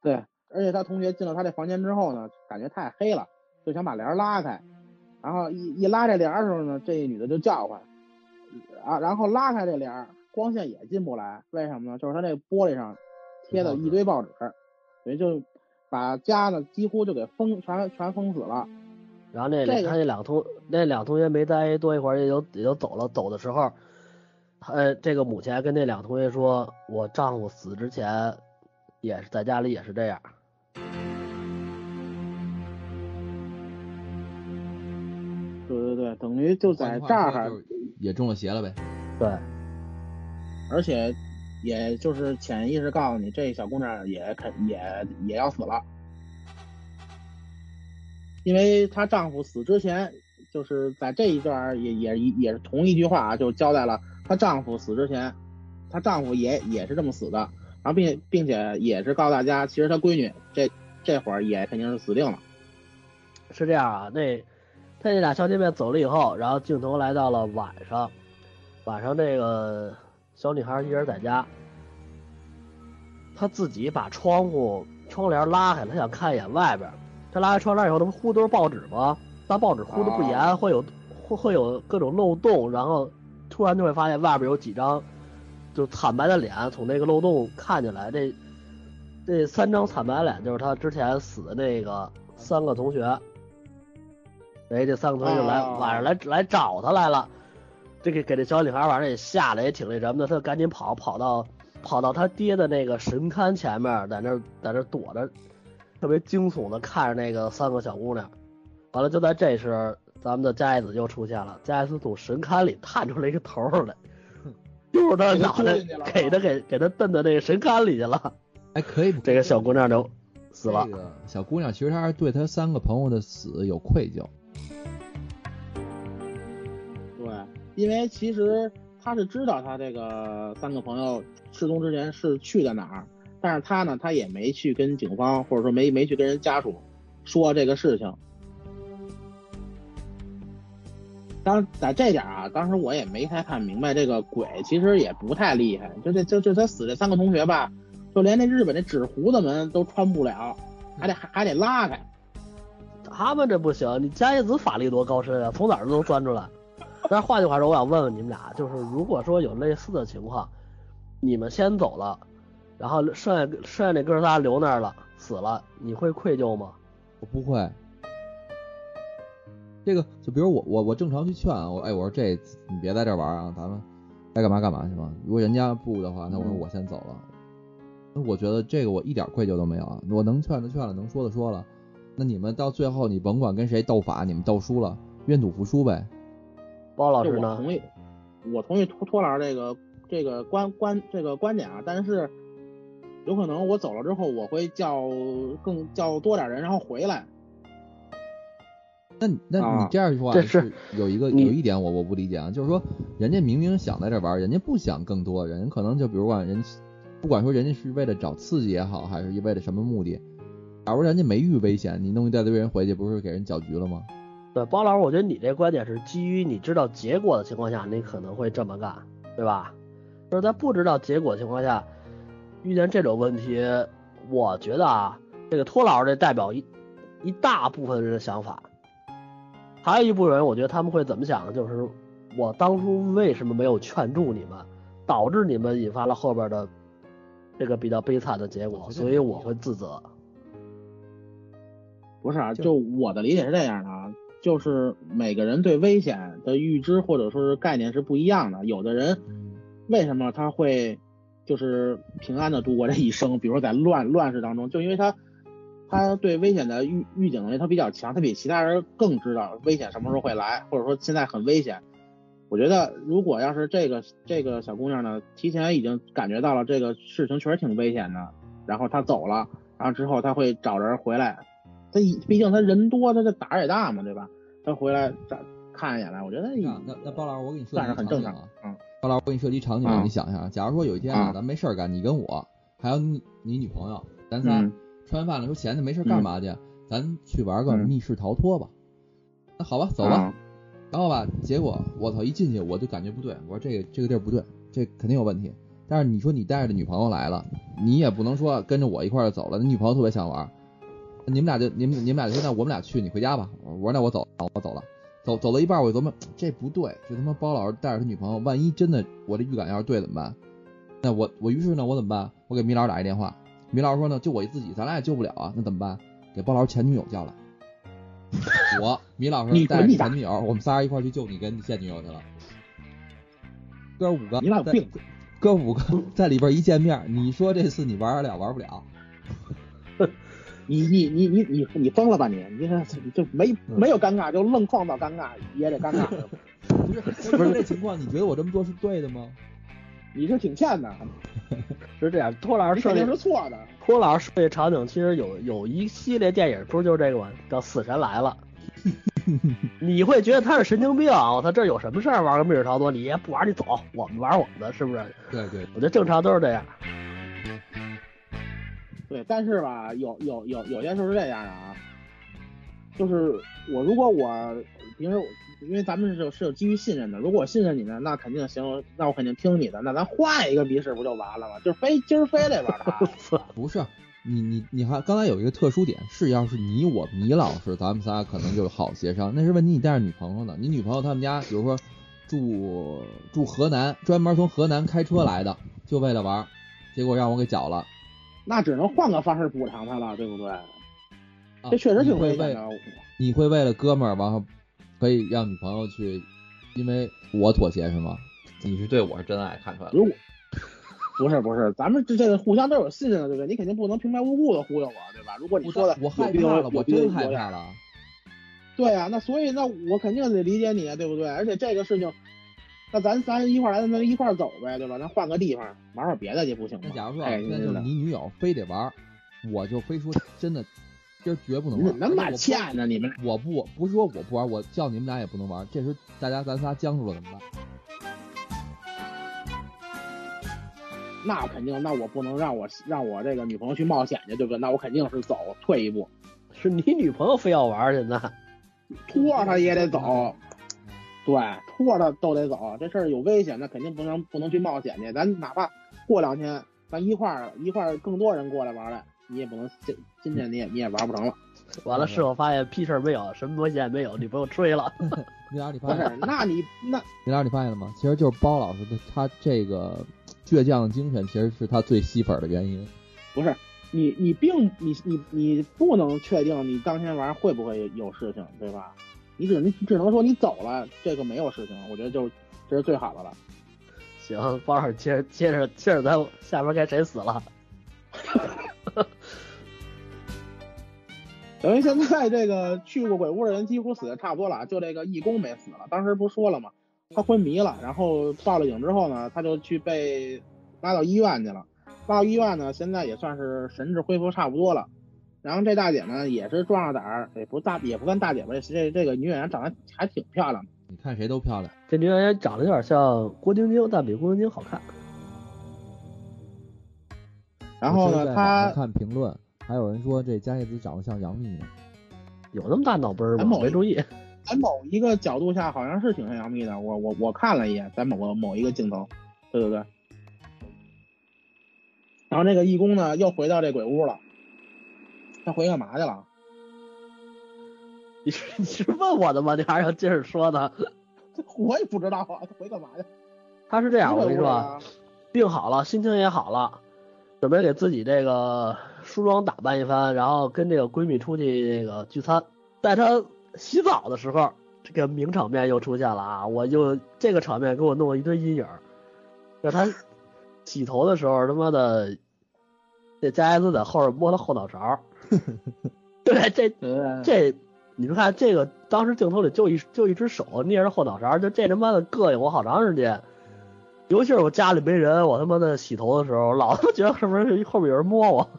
对，而且他同学进了他这房间之后呢，感觉太黑了，就想把帘拉开。然后一一拉这帘的时候呢，这女的就叫唤，啊，然后拉开这帘，光线也进不来。为什么呢？就是他那玻璃上贴的一堆报纸，等于就把家呢几乎就给封全全封死了。然后那他那两同那两同学没待多一会儿也就也就走了。走的时候，呃，这个母亲还跟那两同学说：“我丈夫死之前也是在家里也是这样。”对对对，等于就在这儿也中了邪了呗。对，而且也就是潜意识告诉你，这小姑娘也肯也也要死了。因为她丈夫死之前，就是在这一段也也也是同一句话，就交代了她丈夫死之前，她丈夫也也是这么死的，然后并并且也是告诉大家，其实他闺女这这会儿也肯定是死定了。是这样啊，那他那俩小姐妹走了以后，然后镜头来到了晚上，晚上这个小女孩一人在家，她自己把窗户窗帘拉开，她想看一眼外边。她拉开窗帘以后，她不糊都是报纸吗？那报纸糊的不严，会有会会有各种漏洞，然后突然就会发现外边有几张就惨白的脸从那个漏洞看起来。这这三张惨白脸就是他之前死的那个三个同学。哎，这三个同学就来晚上来来找他来了，这个给这小女孩晚上也吓得也挺那什么的，他就赶紧跑跑到跑到他爹的那个神龛前面，在那在那躲着。特别惊悚的看着那个三个小姑娘，完了就在这时，咱们的加子就出现了。加斯从神龛里探出来一个头来，就是他脑袋给他给给他蹬到那个神龛里去了。哎，可以，这个小姑娘就死了。小姑娘其实她是对她三个朋友的死有愧疚。对，因为其实她是知道她这个三个朋友失踪之前是去的哪儿。但是她呢，她也没去跟警方，或者说没没去跟人家属说这个事情。当在这点啊，当时我也没太看明白，这个鬼其实也不太厉害。就这就就他死这三个同学吧，就连那日本那纸糊的门都穿不了，还得还得拉开。他们这不行，你加叶子法力多高深啊，从哪儿都能钻出来。但是换句话说，我想问问你们俩，就是如果说有类似的情况，你们先走了。然后剩下剩下那哥仨留那儿了，死了，你会愧疚吗？我不会。这个就比如我我我正常去劝啊，我哎我说这你别在这玩啊，咱们该干嘛干嘛去吧。如果人家不的话，那我说我先走了。那我觉得这个我一点愧疚都没有啊，我能劝的劝了，能说的说了。那你们到最后你甭管跟谁斗法，你们斗输了，愿赌服输呗。包老师呢？我同意，我同意托托老师这个这个观观这个观点啊，但是。有可能我走了之后，我会叫更叫多点人，然后回来。那那你这样说是有一个有一点我我不理解啊，就是说人家明明想在这玩，人家不想更多人，可能就比如说人，不管说人家是为了找刺激也好，还是为了什么目的，假如人家没遇危险，你弄一大堆人回去，不是给人搅局了吗？对，包老师，我觉得你这观点是基于你知道结果的情况下，你可能会这么干，对吧？就是在不知道结果情况下。遇见这种问题，我觉得啊，这个托老师这代表一一大部分人的想法，还有一部分人，我觉得他们会怎么想呢？就是我当初为什么没有劝住你们，导致你们引发了后边的这个比较悲惨的结果，所以我会自责。不是啊，就就我的理解是这样的啊，就是每个人对危险的预知或者说是概念是不一样的。有的人嗯为什么他会就是平安的度过这一生？比如说在乱乱世当中，就因为他他对危险的预预警能力他比较强，他比其他人更知道危险什么时候会来，或者说现在很危险。我觉得如果要是这个这个小姑娘呢，提前已经感觉到了这个事情确实挺危险的，然后她走了，然后之后她会找人回来，他一毕竟他人多，他这胆儿也大嘛，对吧？他回来找看一眼来，我觉得那那那包老师，我给你设计算是很正常啊。。嗯包老师，我给你设计一场景，嗯你想一下，假如说有一天啊，嗯咱没事儿干，你跟我还有你你女朋友，咱仨嗯吃完饭了说闲着没事干嘛去？咱去玩个嗯密室逃脱吧。那好吧，走吧。啊然后吧，结果我操，一进去我就感觉不对，我说这个这个地儿不对，这肯定有问题。但是你说你带着女朋友来了，你也不能说跟着我一块儿走了，那女朋友特别想玩，你们俩就你们你们俩就说那我们俩去，你回家吧。我说那我走，我走了，走走到一半我琢磨这不对，这他妈包老师带着他女朋友，万一真的我这预感要是对怎么办？那我我于是呢我怎么办？我给米老师打一电话，米老师说呢就我自己，咱俩也救不了啊，那怎么办？给包老师前女友叫来。我米老师带着前女友，我们仨人一块去救你跟现女友去了。哥五个，你俩有病！哥五个在里边一见面，你说这次你玩得了玩不了？你你你你你你疯了吧你？你这就没嗯没有尴尬，就愣创造尴尬，也得尴尬。不是，不是这情况，你觉得我这么做是对的吗？你是挺欠的，是这样，托老师设定是错的。托老师设计场景其实有有一系列电影，不是就是这个吗？叫《死神来了 》。你会觉得他是神经病，他这有什么事儿玩个密室逃脱？你也不玩，你走，我们玩我们的，是不是？对对，我觉得正常都是这样。对，但是吧，有有有有些时候是这样的啊，就是我如果我平时因为咱们是有是有基于信任的，如果我信任你呢，那肯定行，那我肯定听你的，那咱换一个密室不就完了吗？就是非今儿非得玩它。不是你你你还刚才有一个特殊点，是要是你我米老师，咱们仨可能就好协商。那是问题，你带着女朋友呢，你女朋友他们家比如说住住河南，专门从河南开车来的，就为了玩，结果让我给搅了。那只能换个方式补偿他了，对不对？啊这确实挺你会为危险的。你会为了哥们儿，然后可以让女朋友去，因为我妥协是吗？你是对我是真爱，看出来了。如果 不是不是，咱们这这个互相都有信任的，对不对？你肯定不能平白无故的忽悠我，对吧？如果你说的我害有怕了，我真害怕了。对啊，那所以那我肯定得理解你，对不对？而且这个事情，那咱咱一块儿来，咱一块儿走呗，对吧？咱换个地方玩会别的去不行吗那？假如说啊，哎，现在就是，你女友非得玩，我就非说真的，今儿绝不能玩那么欠呢？你们不，我不不是说我不玩，我叫你们俩也不能玩。这时候大家咱仨僵住了怎么办？那肯定，那我不能让我让我这个女朋友去冒险去，对不对？那我肯定是走，退一步，是你女朋友非要玩去呢？拖着她也得走。对，拖着都得走，这事儿有危险，那肯定不能不能去冒险去。咱哪怕过两天，咱一块儿一块儿更多人过来玩来，你也不能今今天你也你也玩不成了。完了，事后发现屁事儿没有，什么东西也没有，女朋友吹了。米老师你发现，那你那米老师你发现了吗？其实就是包老师的他这个倔强的精神，其实是他最吸粉的原因。不是你你并你你你不能确定你当天晚上会不会有事情，对吧？你只你只能说你走了，这个没有事情，我觉得就这是最好的了。行，包老师接着接着接着，咱下边该谁死了？等于现在这个去过鬼屋的人几乎死的差不多了，就这个义工没死了。当时不是说了吗？他昏迷了，然后报了警之后呢，他就去被拉到医院去了。拉到医院呢，现在也算是神志恢复差不多了。然后这大姐呢，也是壮着胆儿，也不大，也不算大姐吧，这这这个女演员长得还挺漂亮的。你看谁都漂亮。这女演员长得有点像郭晶晶，但比郭晶晶好看。然后呢，她看评论，还有人说这加叶子长得像杨幂呢。有那么大脑杯儿吗？咱某没注意。在某一个角度下，好像是挺像杨幂的。我我我看了一眼，在某个某一个镜头，对对对。然后那个义工呢又回到这鬼屋了，他回干嘛去了？你是你是问我的吗？你还是要接着说呢？我也不知道啊，他回干嘛去？他是这样，我跟你说，啊，病好了，心情也好了，准备给自己这个梳妆打扮一番，然后跟这个闺蜜出去那个聚餐。在她洗澡的时候，这个名场面又出现了啊！我就这个场面给我弄了一堆阴影儿。就是她洗头的时候，他妈的这加埃斯在后边摸她后脑勺。对，这对这，你们看这个，当时镜头里就一就一只手捏着后脑勺，就这他妈的膈应我好长时间。尤其是我家里没人，我他妈的洗头的时候，老他 妈觉得是不是后面有人摸我？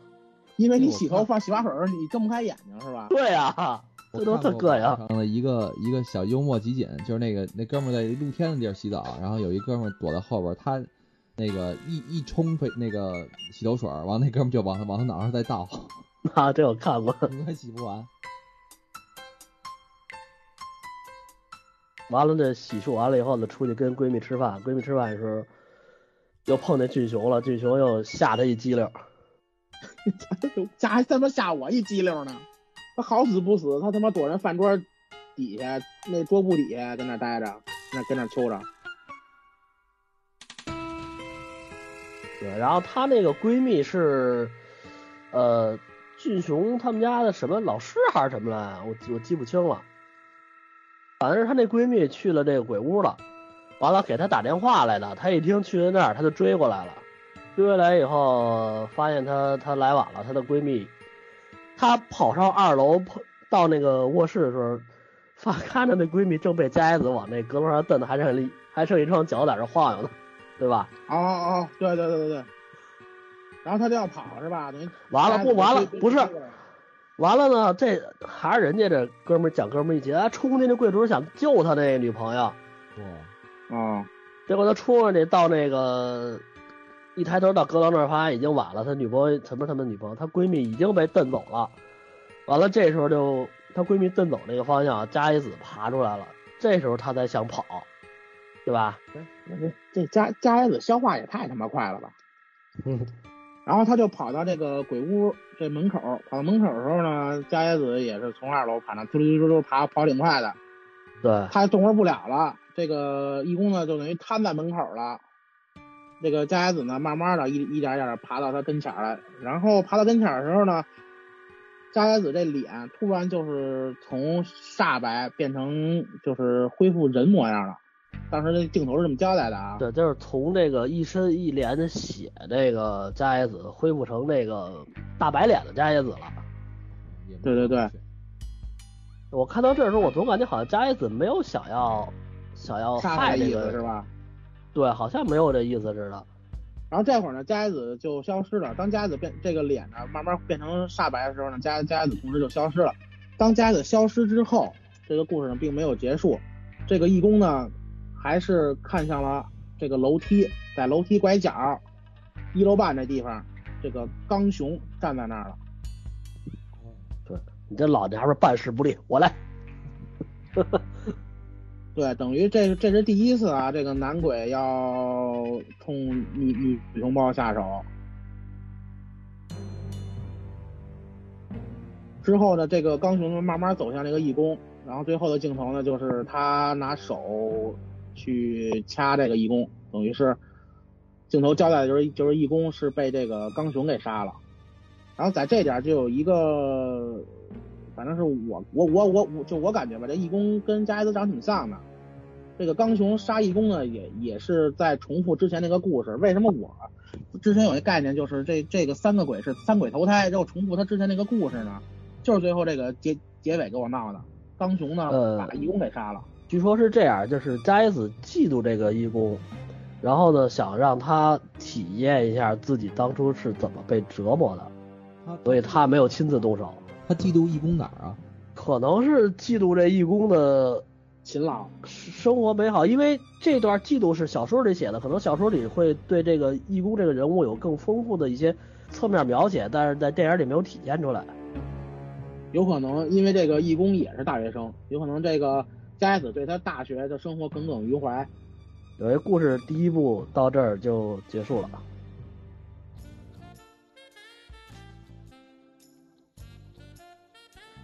因为你洗头放洗发水儿，你睁不开眼睛是吧？对呀、我这都特看过膈应。网上的一个一个小幽默集锦，就是那个那哥们儿在露天的地儿洗澡，然后有一哥们儿躲在后边儿，他那个一一冲飞那个洗头水儿，完了那哥们儿就往他往他脑上再倒，啊，这我看过。永远洗不完。完了，这洗漱完了以后呢，出去跟闺蜜吃饭。闺蜜吃饭的时候，又碰见俊雄了，俊雄又吓她一激灵。吓还他妈吓我一激灵呢！他好死不死，他他妈躲人饭桌底下那桌布底下，在那待着，那跟那抽着。对，然后她那个闺蜜是，呃，俊雄他们家的什么老师还是什么来，我我记不清了。反正是她那闺蜜去了这个鬼屋了，完了给她打电话来的，她一听去了那儿，她就追过来了。追回来以后，发现她她来晚了，她的闺蜜，她跑上二楼，碰到那个卧室的时候，发看着那闺蜜正被加埃子往那胳膊上蹬的，还剩一还剩一双脚在这晃悠呢，对吧？哦哦，对对对对对。然后他就要跑是吧？等于完了不完了不是完了呢，这还是人家这哥们儿讲哥们儿义气，冲进那柜主想救他那女朋友，哇，哦，结果他冲上去到那个一抬头到阁楼那儿，发现已经晚了，他女朋友什么什么女朋友，她闺蜜已经被蹬走了。完了这时候就她闺蜜蹬走那个方向，加一子爬出来了，这时候她才想跑，对吧？那这这加加耶子消化也太他妈快了吧！嗯，然后他就跑到这个鬼屋这门口，跑到门口的时候呢，加耶子也是从二楼爬上，突溜溜溜爬，跑挺快的，对，他动弹不了了。这个义工呢，就等于瘫在门口了。这个加野子呢，慢慢的一一点一点爬到他跟前儿来，然后爬到跟前儿的时候呢，加野子这脸突然就是从煞白变成就是恢复人模样了。当时那镜头是这么交代的啊。对，就是从这个一身一脸的血，这个加野子恢复成那个大白脸的加野子了。对对对我看到这时候，我总感觉好像加野子没有想要想要杀的意害这个思是吧？对，好像没有这意思似的。然后这会儿呢，佳子就消失了。当佳子变这个脸呢慢慢变成煞白的时候呢，佳佳子同时就消失了。当佳子消失之后，这个故事呢并没有结束。这个义工呢还是看向了这个楼梯，在楼梯拐角一楼半这地方，这个刚雄站在那儿了。你这老娘们办事不力，我来。对，等于这这是第一次啊，这个男鬼要冲女女女同胞下手。之后呢，这个刚雄慢慢走向这个义工，然后最后的镜头呢，就是他拿手去掐这个义工，等于是镜头交代的就是就是义工是被这个刚雄给杀了。然后在这点就有一个，反正是我我我我我就我感觉吧，这义工跟加耶子长挺像的。这个刚雄杀义工呢，也也是在重复之前那个故事。为什么我之前有一概念，就是这这个三个鬼是三鬼投胎，然后重复他之前那个故事呢？就是最后这个结结尾给我闹的。刚雄呢，呃把义工给杀了。据说是这样，就是加耶子嫉妒这个义工，然后呢想让他体验一下自己当初是怎么被折磨的，所以他没有亲自动手。他嫉妒义工哪儿啊？可能是嫉妒这义工的勤劳，生活美好，因为这段嫉妒是小说里写的，可能小说里会对这个义工这个人物有更丰富的一些侧面描写，但是在电影里没有体现出来。有可能因为这个义工也是大学生，有可能这个佳子对他大学的生活耿耿于怀。有一故事第一部到这儿就结束了。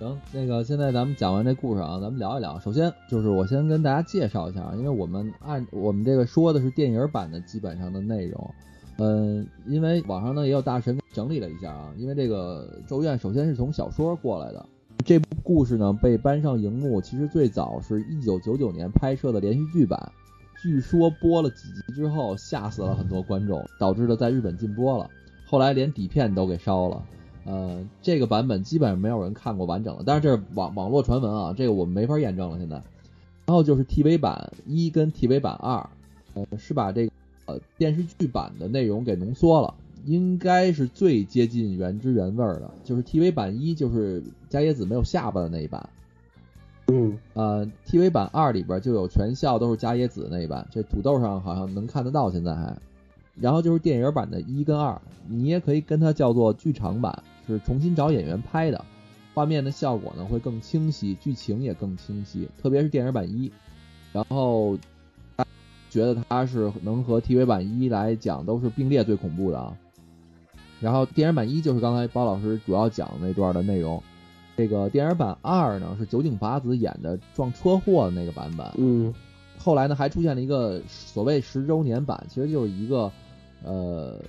行，那个现在咱们讲完这故事啊，咱们聊一聊。首先就是我先跟大家介绍一下啊，因为我们按我们这个说的是电影版的基本上的内容，嗯，因为网上呢也有大神整理了一下啊，因为这个《咒怨》首先是从小说过来的，这部故事呢被搬上荧幕，其实最早是一九九九年拍摄的连续剧版，据说播了几集之后吓死了很多观众，导致的在日本禁播了，后来连底片都给烧了。呃，这个版本基本上没有人看过完整的，但是这是网网络传闻啊，这个我们没法验证了现在。然后就是 TV 版一跟 TV 版二，呃，是把这个呃电视剧版的内容给浓缩了，应该是最接近原汁原味的。就是 TV 版一就是加野子没有下巴的那一版，嗯，呃，TV 版二里边就有全校都是加野子的那一版，这土豆上好像能看得到现在还。然后就是电影版的一跟二，你也可以跟它叫做剧场版，是重新找演员拍的，画面的效果呢会更清晰，剧情也更清晰，特别是电影版一。然后觉得它是能和 TV 版一来讲都是并列最恐怖的啊。然后电影版一就是刚才包老师主要讲那段的内容，这个电影版二呢是酒井法子演的撞车祸的那个版本。嗯，后来呢还出现了一个所谓十周年版，其实就是一个。呃，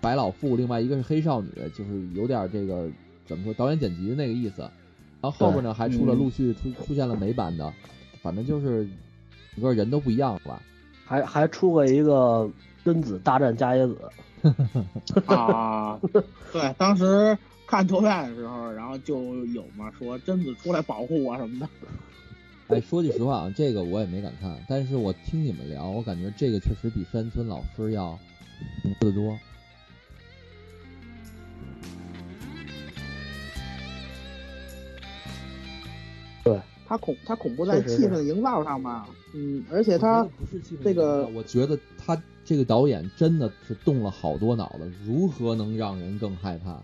白老妇，另外一个是黑少女，就是有点这个怎么说导演剪辑的那个意思。然后后边呢还出了陆续出出现了美版的，反正就是整个人都不一样了吧？还还出过一个贞子大战伽椰子。啊，对，当时看图片的时候，然后就有嘛说贞子出来保护我什么的。哎，说句实话啊，这个我也没敢看，但是我听你们聊，我感觉这个确实比山村老师要。恐怖的多，对他恐他恐怖在气氛营造上嘛，嗯，而且他不是气氛这个，我觉得他这个导演真的是动了好多脑子，如何能让人更害怕？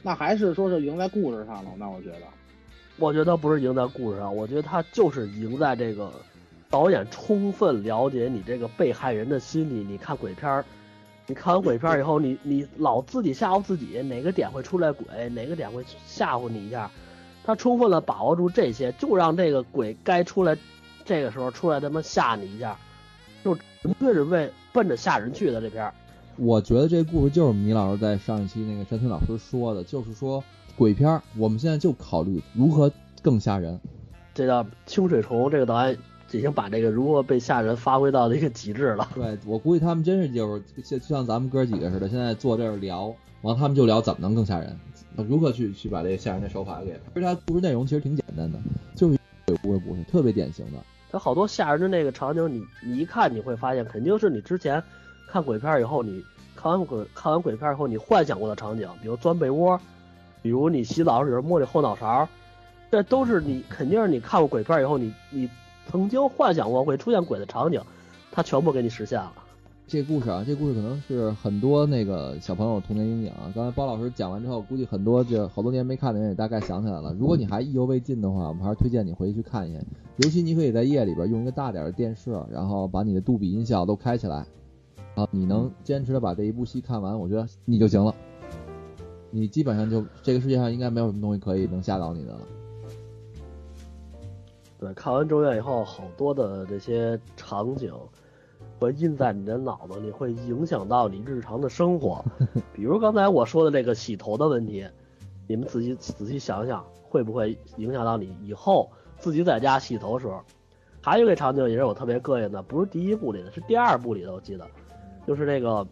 那还是说是赢在故事上了？那我觉得，我觉得不是赢在故事上，我觉得他就是赢在这个导演充分了解你这个被害人的心理。你看鬼片儿。你看完鬼片以后，你你老自己吓唬自己，哪个点会出来鬼，哪个点会吓唬你一下，他充分的把握住这些，就让这个鬼该出来，这个时候出来他妈吓你一下，就纯粹是为奔着吓人去的这片。我觉得这故事就是米老师在上一期那个山村老师说的，就是说鬼片我们现在就考虑如何更吓人。这叫清水虫，这个导演。已经把这个如何被吓人发挥到了一个极致了。对我估计他们真是就是像就像咱们哥几个似的，现在坐这儿聊，完他们就聊怎么能更吓人，如何去去把这个吓人的手法给。其实它故事内容其实挺简单的，就是鬼屋的故事，特别典型的。它好多吓人的那个场景，你你一看你会发现，肯定是你之前看鬼片以后，你看完鬼看完鬼片以后你幻想过的场景，比如钻被窝，比如你洗澡时候摸你后脑勺，这都是你肯定是你看过鬼片以后你你。曾经幻想过会出现鬼的场景，他全部给你实现了。这故事啊，这故事可能是很多那个小朋友童年阴影啊。刚才包老师讲完之后，估计很多就好多年没看的人也大概想起来了。如果你还意犹未尽的话，我们还是推荐你回去看一眼。尤其你可以在夜里边用一个大点的电视，然后把你的杜比音效都开起来，啊，你能坚持的把这一部戏看完，我觉得你就行了。你基本上就这个世界上应该没有什么东西可以能吓到你的了。对，看完《咒怨》以后，好多的这些场景会印在你的脑子里，会影响到你日常的生活。比如刚才我说的这个洗头的问题，你们仔细仔细想想，会不会影响到你以后自己在家洗头时候？还有一个场景也是我特别膈应的，不是第一部里的，是第二部里的，我记得，就是这个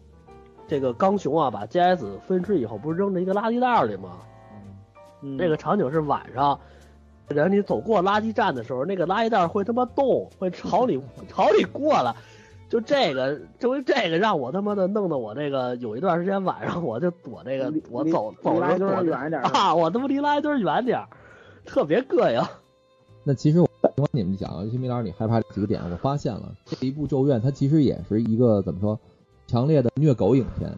这个刚雄啊，把 J.S 分尸以后，不是扔在一个垃圾袋里吗？嗯，这个场景是晚上。人你走过垃圾站的时候，那个垃圾袋会他妈动，会朝你 朝你过来。就这个，就这个让我他妈的弄得我这个有一段时间晚上我就躲这个，我走走离垃圾堆远一点啊，我他妈离垃圾堆远点，特别膈应。那其实我听完你们讲，尤其米老师你害怕几个点，我发现了这一部《咒怨》它其实也是一个怎么说，强烈的虐狗影片。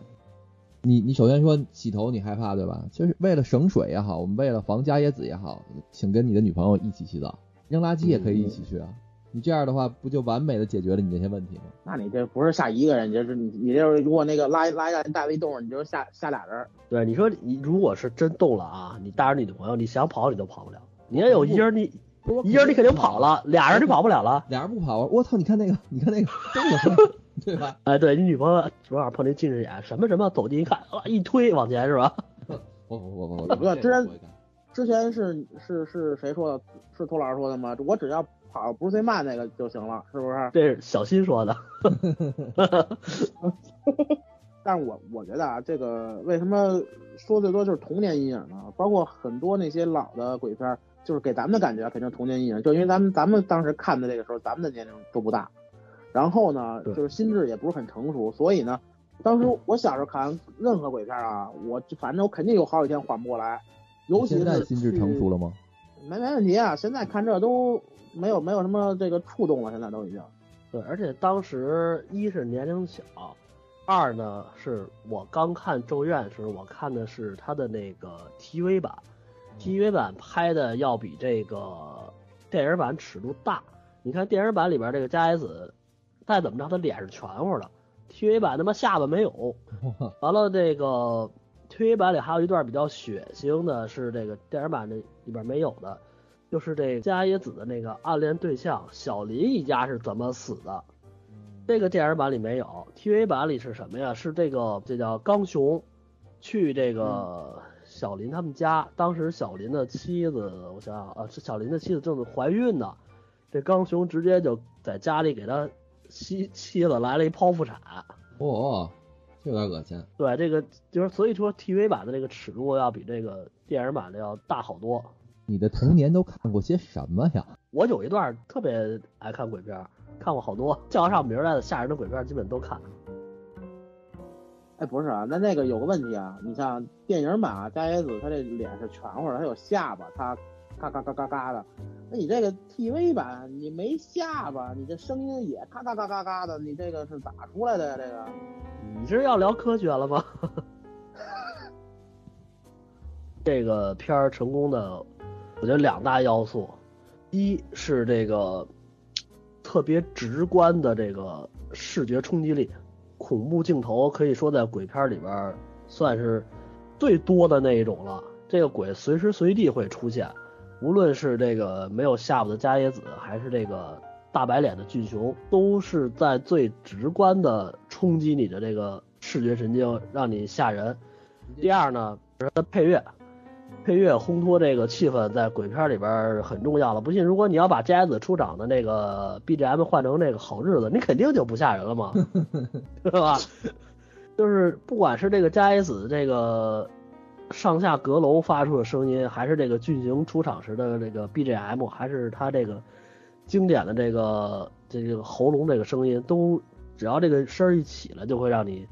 你你首先说洗头你害怕对吧？就是为了省水也好，我们为了防加椰子也好，请跟你的女朋友一起洗澡，扔垃圾也可以一起去啊。你这样的话，不就完美的解决了你这些问题吗？那你这不是下一个人，你这是你你就是如果那个拉拉一下带了一动，你就下下俩人。对，你说你如果是真动了啊，你带着你女朋友，你想跑你都跑不了。你要有一人你一人你肯定跑了，俩人你跑不了了。俩人不跑，我操！你看那个，你看那个动了，对吧？哎，对你女朋友昨晚碰见近视眼，什么什么走近一看，啊一推往前是吧？我我我我之前之前是是是谁说的？是托老师说的吗？我只要跑不是最慢那个就行了，是不是？这是小新说的。但是我我觉得啊，这个为什么说最多就是童年阴影呢？包括很多那些老的鬼片，就是给咱们的感觉肯定童年阴影，就因为咱们咱们当时看的这个时候，咱们的年龄都不大，然后呢，就是心智也不是很成熟，所以呢，当时我小时候看任何鬼片啊，我就反正我肯定有好几天缓不过来，尤其是现在心智成熟了，吗？没没问题啊，现在看这都没有没有什么这个触动了，现在都已经。对，而且当时一是年龄小，二呢是我刚看《咒怨》时，我看的是他的那个 TV 版，TV 版拍的要比这个电影版尺度大。你看电影版里边这个加野子，再怎么着他脸是全乎的，TV 版他妈下巴没有。完了这个 TV 版里还有一段比较血腥的，是这个电影版的里边没有的，就是这加野子的那个暗恋对象小林一家是怎么死的。这个电影版里没有，TV 版里是什么呀？是这个这叫刚雄去这个小林他们家，当时小林的妻子，我想想啊，是小林的妻子正在怀孕呢，这刚雄直接就在家里给他妻妻子来了一剖腹产。哦，这有点恶心。对，这个就是所以说 TV 版的这个尺度要比这个电影版的要大好多。你的童年都看过些什么呀？我有一段特别爱看鬼片，看过好多叫得上名来的吓人的鬼片，基本都看。哎，不是啊，那那个有个问题啊，你像电影版啊，加野子他这脸是全乎的，他有下巴，他嘎嘎嘎嘎嘎的。你这个 TV 版你没下巴，你这声音也嘎嘎嘎嘎嘎的，你这个是咋出来的呀？这个你这是要聊科学了吗？这个片儿成功的，我觉得两大要素，一是这个特别直观的这个视觉冲击力，恐怖镜头可以说在鬼片里边算是最多的那一种了。这个鬼随时随地会出现，无论是这个没有下巴的加野子，还是这个大白脸的俊雄，都是在最直观的冲击你的这个视觉神经，让你吓人。第二呢，是它的配乐，配乐烘托这个气氛，在鬼片里边儿很重要了。不信，如果你要把加野子出场的那个 BGM 换成那个好日子，你肯定就不吓人了嘛，是吧？就是不管是这个加野子这个上下阁楼发出的声音，还是这个俊行出场时的这个 BGM，还是他这个经典的这个这个喉咙这个声音，都只要这个声儿一起了，就会让你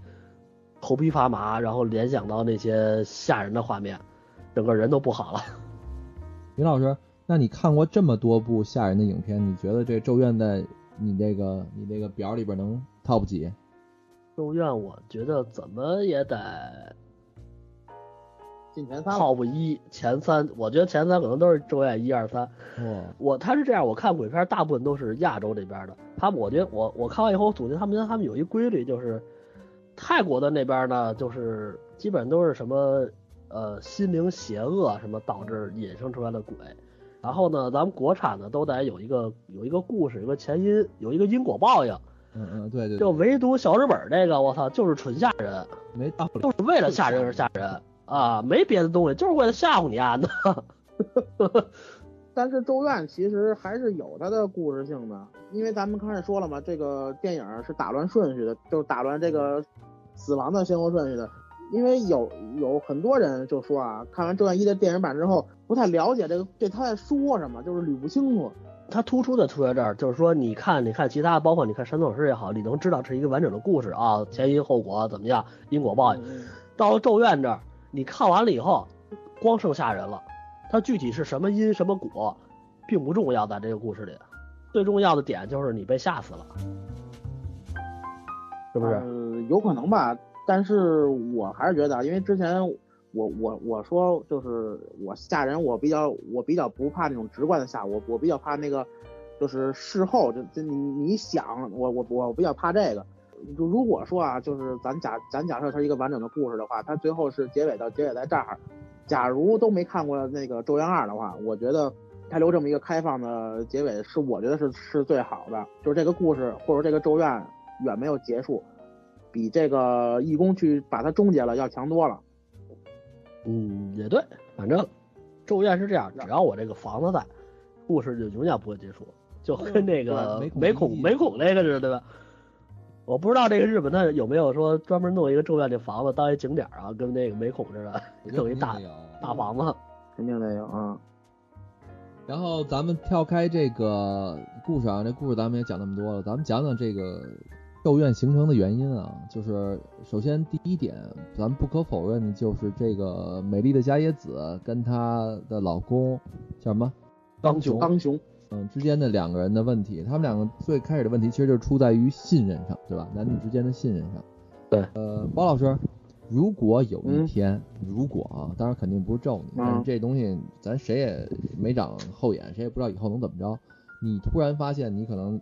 头皮发麻，然后联想到那些吓人的画面，整个人都不好了。林老师，那你看过这么多部吓人的影片，你觉得这《咒怨》在你这个你这个表里边能 top 几？咒怨我觉得怎么也得进前三了。top 一前三，我觉得前三可能都是咒怨一二三。哦，我他是这样，我看鬼片大部分都是亚洲这边的。他们我觉得我我看完以后，我总结他们他们有一规律，就是泰国的那边呢，就是基本都是什么呃心灵邪恶什么导致引生出来的鬼。然后呢，咱们国产的都得有一个有一个故事，有个前因，有一个因果报应。嗯嗯，对对对就，唯独小日本这个，我操，就是纯吓人，没大不了。就是为了吓人而吓人 啊，没别的东西，就是为了吓唬你啊！但是《咒怨》其实还是有它的故事性的，因为咱们刚才说了嘛，这个电影是打乱顺序的，就是打乱这个死亡的先后顺序的。因为有有很多人就说啊，看完《咒怨一》的电影版之后，不太了解这个这他在说什么，就是捋不清楚。他突出的出在这儿，就是说，你看，你看其他，包括你看《山洞师》也好，你能知道是一个完整的故事啊，前因后果怎么样，因果报应。嗯到了《咒怨》这儿，你看完了以后，光剩吓人了，它具体是什么因什么果，并不重要，在这个故事里，最重要的点就是你被吓死了，是不是？呃，有可能吧，但是我还是觉得啊，因为之前我我我说就是我吓人，我比较我比较不怕那种直观的吓，我我比较怕那个就是事后这这你你想，我我我比较怕这个。就如果说啊，就是咱假咱假设它是一个完整的故事的话，它最后是结尾到结尾在这儿。假如都没看过那个《咒怨二》的话，我觉得它留这么一个开放的结尾是我觉得是是最好的。就是这个故事或者这个咒怨远没有结束，比这个义工去把它终结了要强多了。嗯，也对，反正咒怨是这样，只要我这个房子在，故事就永远不会结束，就跟那个对美美孔一孔美孔那个似的，对吧？我不知道这个日本他有没有说专门弄一个咒怨这房子当一景点儿啊，跟那个美孔似的，弄一大大房子。肯定得有啊。然后咱们跳开这个故事啊，这故事咱们也讲那么多了，咱们讲讲这个咒怨形成的原因啊。就是首先第一点，咱们不可否认的就是这个美丽的伽椰子跟她的老公叫什么刚雄刚雄，嗯之间的两个人的问题，他们两个最开始的问题其实就是出在于信任上，对吧？男女之间的信任上。对，呃，包老师，如果有一嗯天，如果啊，当然肯定不是咒你，但是嗯这东西咱谁也没长后眼，谁也不知道以后能怎么着。你突然发现你可能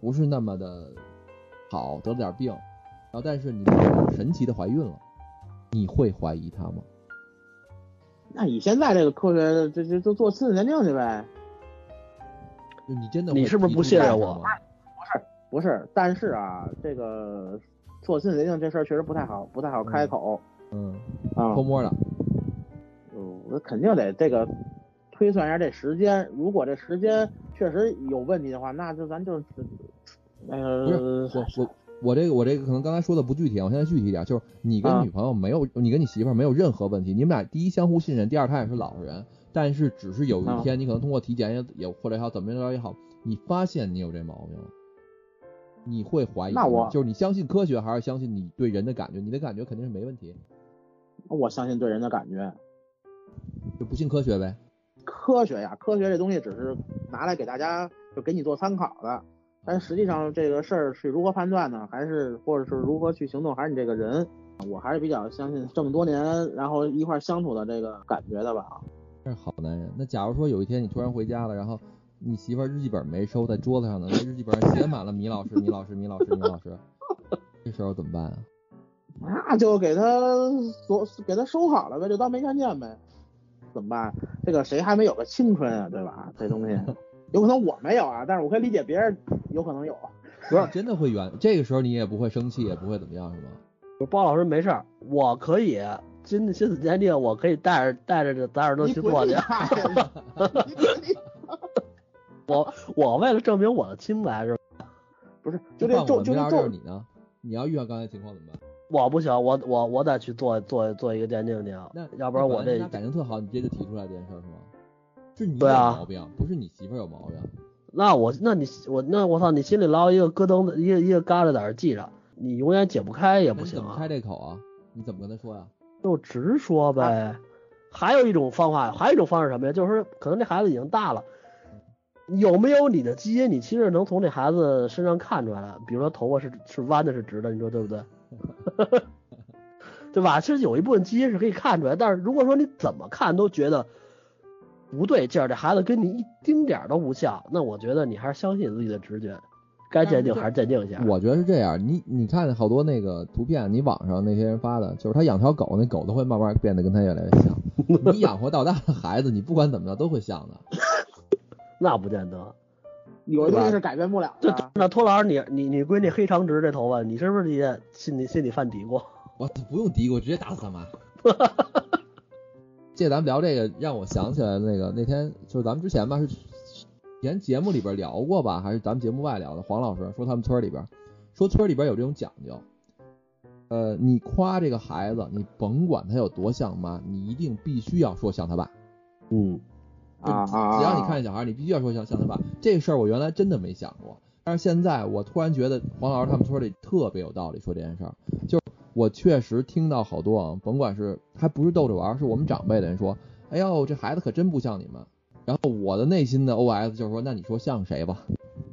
不是那么的好，得了点病，然后但是你神奇的怀孕了，你会怀疑他吗？那你现在这个科学，这这就做亲子鉴定去呗。就你真的你是不是不信任我不是？不是，但是啊，这个做亲子鉴定这事儿确实不太好，不太好开口嗯，啊。偷摸的。嗯，我肯定得这个推算一下这时间，如果这时间确实有问题的话，那就咱就那不是个我我我这个我这个可能刚才说的不具体，我现在具体一点，就是你跟啊女朋友没有，你跟你媳妇儿没有任何问题，你们俩第一相互信任，第二她也是老实人，但是只是有一啊天你可能通过体检也也或者也好怎么着也好，你发现你有这毛病了，你会怀疑那我就是你相信科学还是相信你对人的感觉？你的感觉肯定是没问题，我相信对人的感觉。就不信科学呗。科学呀，科学这东西只是拿来给大家就给你做参考的，但实际上这个事儿是如何判断呢？还是或者是如何去行动？还是你这个人？我还是比较相信这么多年然后一块儿相处的这个感觉的吧。这是好男人。那假如说有一天你突然回家了，然后你媳妇儿日记本没收在桌子上呢，那日记本上写满了米老师、米老师、米老师、米老师，这时候怎么办啊？那就给他锁，给他收好了呗，就当没看见呗。怎么办？这个谁还没有个青春啊，对吧？这东西 有可能我没有啊，但是我可以理解别人有可能有。不是真的会圆，这个时候你也不会生气，也不会怎么样，是吗？包老师没事儿，我可以亲亲子鉴定，我可以带着带着这咱耳朵去做去。我我为了证明我的清白是吧，不是，就这换我米老师咒就这咒你呢？你要遇到刚才情况怎么办？我不行，我我我得去做做做一个鉴定去，那要不然我这感情特好，你直接就提出来这件事儿是吗？是你有对啊毛病，不是你媳妇儿有毛病。那我那你我那我操，你心里捞一个咯噔的一个一个疙瘩在这儿记着，你永远解不开也不行你怎么开，这口啊？你怎么跟他说呀？就直说呗。还有一种方法，还有一种方式什么呀？就是说可能这孩子已经大了，有没有你的基因，你其实能从这孩子身上看出来的。比如说头发是是弯的，是直的，你说对不对？对吧？其实有一部分基因是可以看出来，但是如果说你怎么看都觉得不对劲儿，这孩子跟你一丁点儿都不像，那我觉得你还是相信自己的直觉，该鉴定还是鉴定一下。我觉得是这样，你你看好多那个图片，你网上那些人发的，就是他养条狗，那狗都会慢慢变得跟他越来越像。你养活到大的孩子，你不管怎么着都会像的。那不见得。有的东西是改变不了这的。那托老师，你你你闺女黑长直这头发，你是不是也心里心里犯嘀咕？我不用嘀咕，直接打死他妈。这咱们聊这个，让我想起来那个那天就是咱们之前吧，是前节目里边聊过吧，还是咱们节目外聊的？黄老师说他们村里边说村里边有这种讲究，呃，你夸这个孩子，你甭管他有多像妈，你一定必须要说像他爸。嗯，啊！只要你看见小孩，你必须要说像像他爸。这事儿我原来真的没想过，但是现在我突然觉得黄老师他们村里特别有道理，说这件事儿，就我确实听到好多啊，甭管是还不是逗着玩，是我们长辈的人说，哎呦这孩子可真不像你们。然后我的内心的 OS 就是说，那你说像谁吧？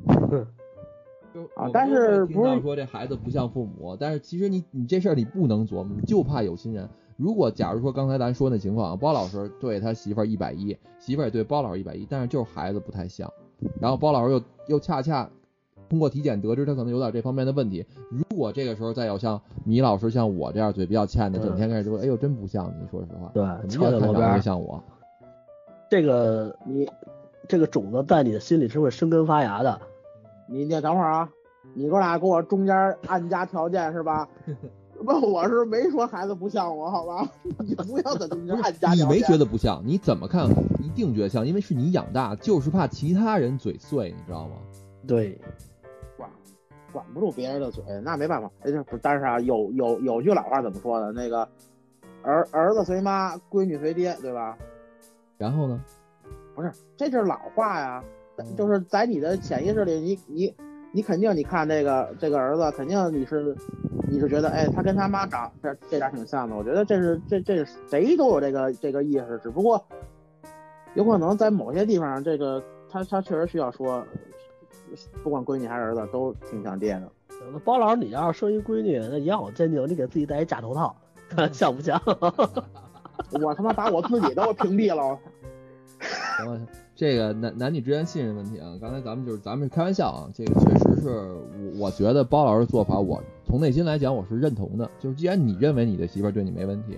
就啊但是不是说这孩子不像父母，但是其实你你这事儿你不能琢磨，就怕有心人。如果假如说刚才咱说那情况，包老师对他媳妇儿一百一，媳妇儿也对包老师一百一，但是就是孩子不太像，然后包老师又又恰恰通过体检得知他可能有点这方面的问题。如果这个时候再有像米老师像我这样嘴比较欠的，整天开始说，哎呦真不像你，说实话，对怎么越看长敲在路边像我。这个你这个种子在你的心里是会生根发芽的。你你等会儿啊，你哥俩给我中间按加条件是吧？不我是没说孩子不像我，好吧？你不要在中间安加条件。你没觉得不像，你怎么看一定觉得像，因为是你养大，就是怕其他人嘴碎，你知道吗？对，管管不住别人的嘴，那没办法。哎，不，但是啊，有有有句老话怎么说的？那个儿儿子随妈，闺女随爹，对吧？然后呢？不是，这是老话呀，就是在你的潜意识里，你你你肯定你看这个这个儿子，肯定你是你是觉得，哎，他跟他妈长这这点挺像的。我觉得这是这这是谁都有这个这个意识，只不过有可能在某些地方，这个他他确实需要说，不管闺女还是儿子都挺像爹的。那包老师，你要是生一闺女，那也好坚定，你给自己戴一假头套，看 像不像？我他妈把我自己都屏蔽了。行了，这个男男女之间信任问题啊，刚才咱们就是咱们是开玩笑啊，这个确实是我我觉得包老师做法，我从内心来讲我是认同的。就是既然你认为你的媳妇儿对你没问题，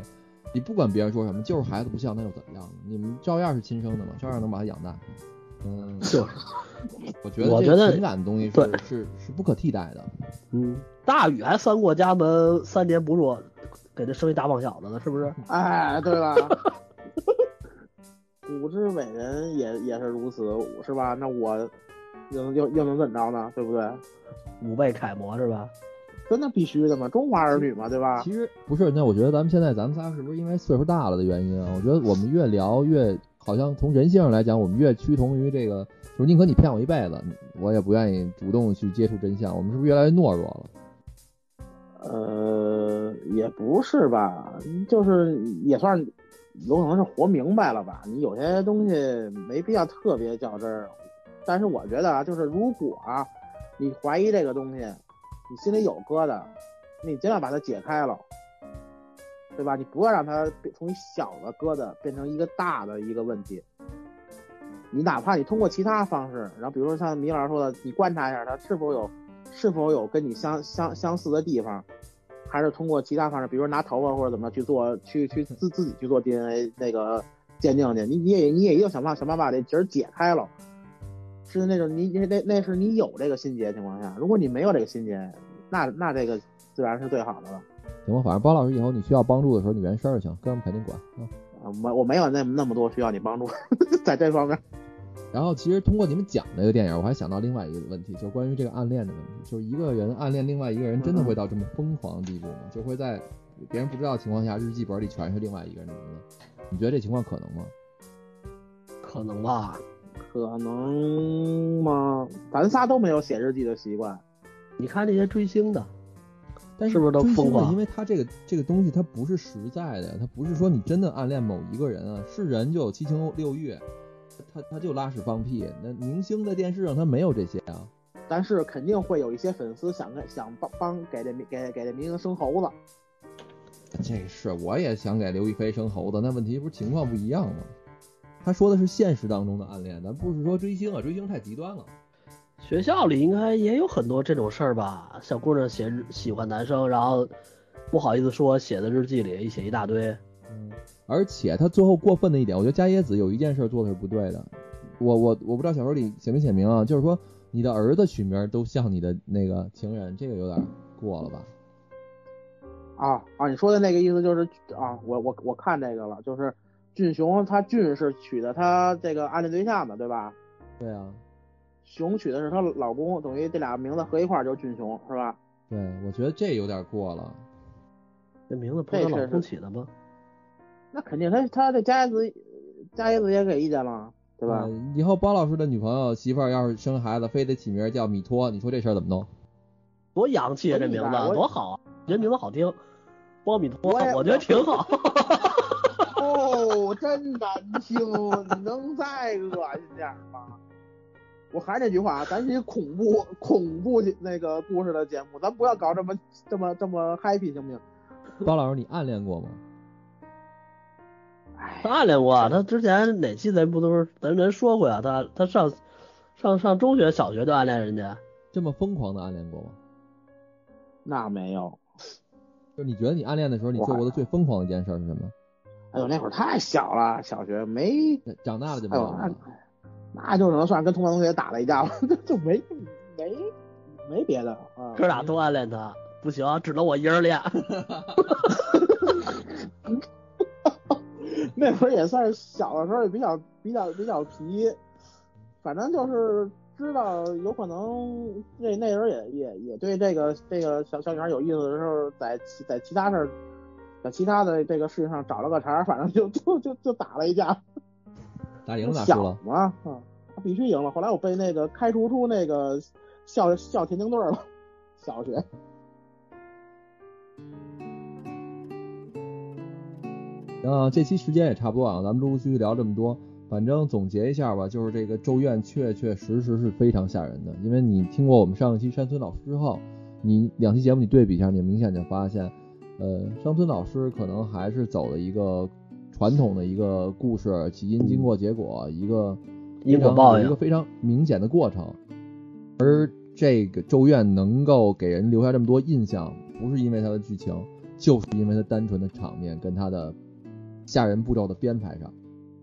你不管别人说什么，就是孩子不像，那又怎么样？你们照样是亲生的嘛，照样能把他养大。嗯，就是，我觉得我觉得这个情感的东西是是是不可替代的。嗯，大禹还三过家门，三年不入，给他生一大胖小子呢，是不是？哎，对了，古之伟人也也是如此，是吧？那我又能又又能怎么着呢？对不对？五辈楷模是吧？真的必须的嘛，中华儿女嘛，对吧？其实不是，那我觉得咱们现在咱们仨是不是因为岁数大了的原因啊？我觉得我们越聊越好像从人性上来讲，我们越趋同于这个，就是宁可你骗我一辈子，我也不愿意主动去接触真相。我们是不是越来越懦弱了？呃，也不是吧，就是也算有可能是活明白了吧。你有些东西没必要特别较真儿，但是我觉得啊，就是如果啊，你怀疑这个东西，你心里有疙瘩，你尽量把它解开了，对吧？你不要让它从小的疙瘩变成一个大的一个问题。你哪怕你通过其他方式，然后比如说像米老师说的，你观察一下他是否有是否有跟你相相相似的地方，还是通过其他方式，比如说拿头发或者怎么去做，去去自自己去做 DNA 那个鉴定去，你你也你也要想办法想办法把这结儿解开了，是那种你你那那是你有这个心结情况下，如果你没有这个心结，那那这个自然是最好的了。行吧，反正包老师以后你需要帮助的时候，你原声儿就行，哥们儿肯定管啊。啊，我我没有那那么多需要你帮助，在这方面。然后其实通过你们讲这个电影，我还想到另外一个问题，就是关于这个暗恋的问题，就是一个人暗恋另外一个人，真的会到这么疯狂的地步吗？就会在别人不知道的情况下，日记本里全是另外一个人的名字？你觉得这情况可能吗？可能吧。可能吗？咱仨都没有写日记的习惯。你看那些追星的，但是不是都疯狂因为他这个这个东西，它不是实在的，它不是说你真的暗恋某一个人啊，是人就有七情六欲，他他就拉屎放屁。那明星在电视上他没有这些啊。但是肯定会有一些粉丝想跟想帮帮给这明给给这明星生猴子。这是我也想给刘亦菲生猴子，那问题不是情况不一样吗？他说的是现实当中的暗恋，咱不是说追星啊，追星太极端了。学校里应该也有很多这种事儿吧？小姑娘写喜欢男生，然后不好意思说，写的日记里一写一大堆。嗯，而且他最后过分的一点，我觉得加椰子有一件事做的是不对的。我我我不知道小说里写没写明啊，就是说你的儿子取名都像你的那个情人，这个有点过了吧？啊啊！你说的那个意思就是啊，我我我看这个了，就是俊雄他俊是娶的他这个暗恋对象嘛，对吧？对啊，雄娶的是她老公，等于这俩名字合一块儿就是俊雄，是吧？对，我觉得这有点过了。这名字不是她老公起的吗？那肯定他他这加椰子加椰子也给意见了，对吧？呃以后包老师的女朋友媳妇儿要是生孩子，非得起名叫米托，你说这事儿怎么弄？多洋气啊！这名字多好啊！人名字好听，波米托，我我觉得挺好。哦，真难听，你能再恶心点吗？我还是那句话啊，咱是一恐怖恐怖那个故事的节目，咱不要搞这么这么这么 happy 行不行？包老师，你暗恋过吗？他暗恋过啊，他之前哪期咱不都是咱咱说过呀？他他上上上中学、小学就暗恋人家，这么疯狂的暗恋过吗？那没有，就你觉得你暗恋的时候，你做过的最疯狂的一件事是什么？哎呦，那会儿太小了，小学没，长大了就没有。那就只能算是跟同班同学打了一架了，就就没没没别的啊。哥俩都暗恋他，不行，只能我一人练。那会儿也算是小的时候也比较比较比较皮，反正就是知道有可能那那时候也也也对这个这个小小女孩有意思的时候，在其在其他事儿，在其他的这个事情上找了个茬儿，反正就就就就打了一架。打赢了打输小了？嘛，啊，必须赢了。后来我被那个开除出那个校校田径队了，小学。行啊，这期时间也差不多啊，咱们陆陆续续聊这么多，反正总结一下吧，就是这个《咒怨》确确实实是非常吓人的，因为你听过我们上一期山村老师之后，你两期节目你对比一下，你明显就发现，呃，山村老师可能还是走了一个传统的一个故事起因、经过、结果，一个因果报应非常有一个非常明显的过程，而这个《咒怨》能够给人留下这么多印象，不是因为它的剧情，就是因为它单纯的场面跟它的吓人步骤的编排上。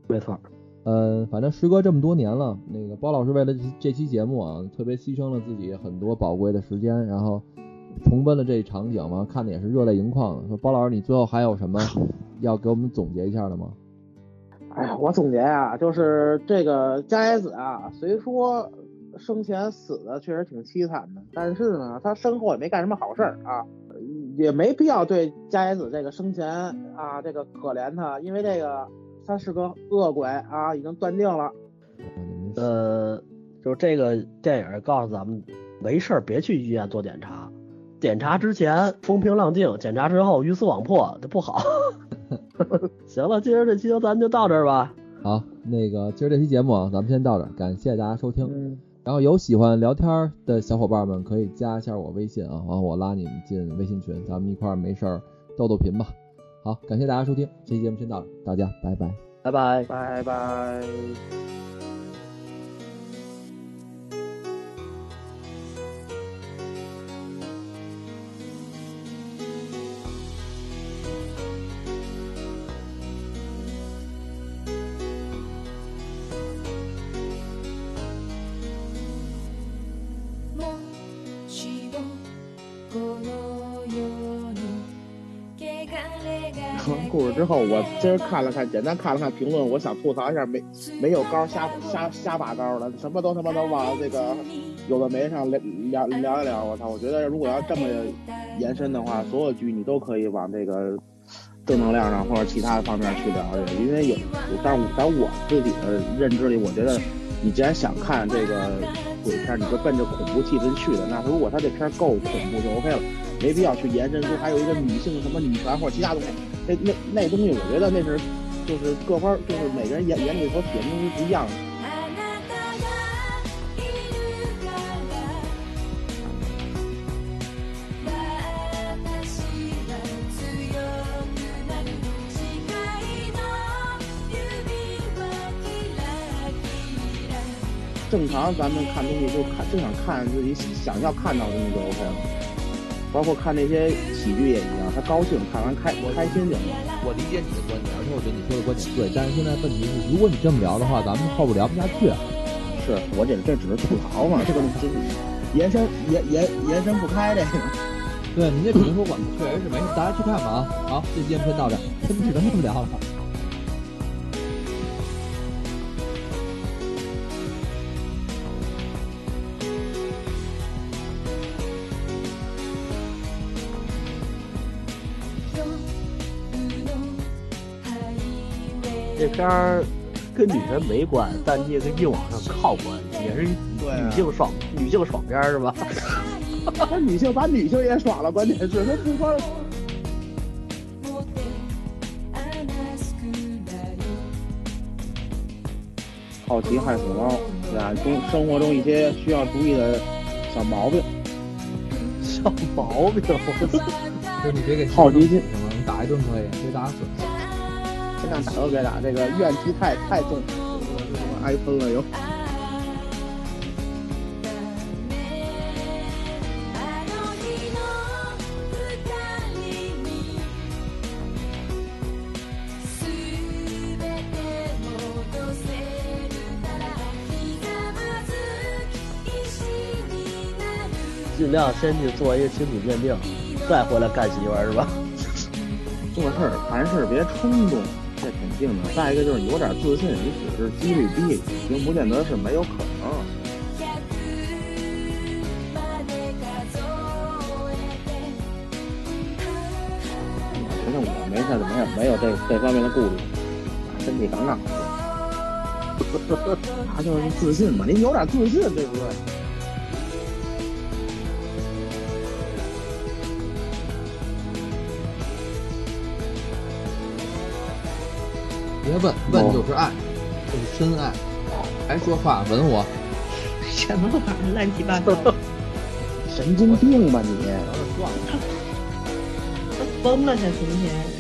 没错，呃，反正时隔这么多年了，那个包老师为了这这期节目啊，特别牺牲了自己很多宝贵的时间，然后重温了这一场景嘛，看的也是热泪盈眶的。说包老师，你最后还有什么 要给我们总结一下的吗？哎呀，我总结啊，就是这个加野子啊，虽说生前死的确实挺凄惨的，但是呢，他身后也没干什么好事儿啊，也没必要对加野子这个生前啊这个可怜他，因为这个他是个恶鬼啊，已经断定了。呃，就是这个电影告诉咱们，没事儿别去医院做检查，检查之前风平浪静，检查之后鱼死网破，这不好。行了，今儿这期就咱就到这儿吧。好，那个今儿这期节目啊，咱们先到这儿，感谢大家收听。嗯，然后有喜欢聊天的小伙伴们可以加一下我微信啊，完后我拉你们进微信群，咱们一块儿没事儿逗逗贫吧。好，感谢大家收听，这期节目先到这儿，大家拜拜。拜拜。拜拜。我今儿看了看，简单看了看评论，我想吐槽一下，没没有高瞎瞎瞎拔高的，什么都他妈都往这个有的没上聊聊聊一聊。我操，我觉得如果要这么延伸的话，所有剧你都可以往这个正能量上或者其他方面去聊一聊，因为有，但是在我自己的认知里，我觉得你既然想看这个鬼片，你就奔着恐怖气氛去的，那如果他这片够恐怖就 OK 了，没必要去延伸出还有一个女性什么女权或者其他东西。那那那东西，我觉得那是就是各方就是每个人眼眼里所体现的东西不一样的。あなたがいるから私は強くなる誓いの指はキラキラ正常咱们看东西就看就想看自己想要看到的东西就 OK 了， 包括看那些喜剧也一样，他高兴看完开开心就行。我理解你的观点，而且我觉得你说的观点对，但是现在问题是，如果你这么聊的话，咱们后边聊不下去。是我这这只是吐槽嘛，这个东西延伸延延延伸不开这个。对，你这只能说我们确实是没事，大家去看吧啊。好，这期先到这儿，真只能这么聊了。片儿跟女人没关，但你也跟硬往上靠关系，也是一对啊女性爽女性爽片儿是吧？那女性把女性也爽了，关键是他不光持って話すくらい好奇害死猫，对吧？中生活中一些需要注意的小毛病。小毛病，我操！就是你别给好奇心行吗？你打一顿可以，别打死。 尽量打都别打，这个怨气太太重，挨喷了有。尽量先去做一个亲子鉴定，再回来干媳妇是吧？做事儿凡事别冲动。定的。再一个就是你有点自信，你只是几率低，并不见得是没有可能。 100まで数えて我觉得我没事，没有没有这这方面的顾虑，身体杠杠的。他就是自信嘛，你有点自信，对不对？ 问，问就是爱，就是深爱。还说话吻我，什么玩意儿，乱七八糟，神经病吧你！疯了，他今天。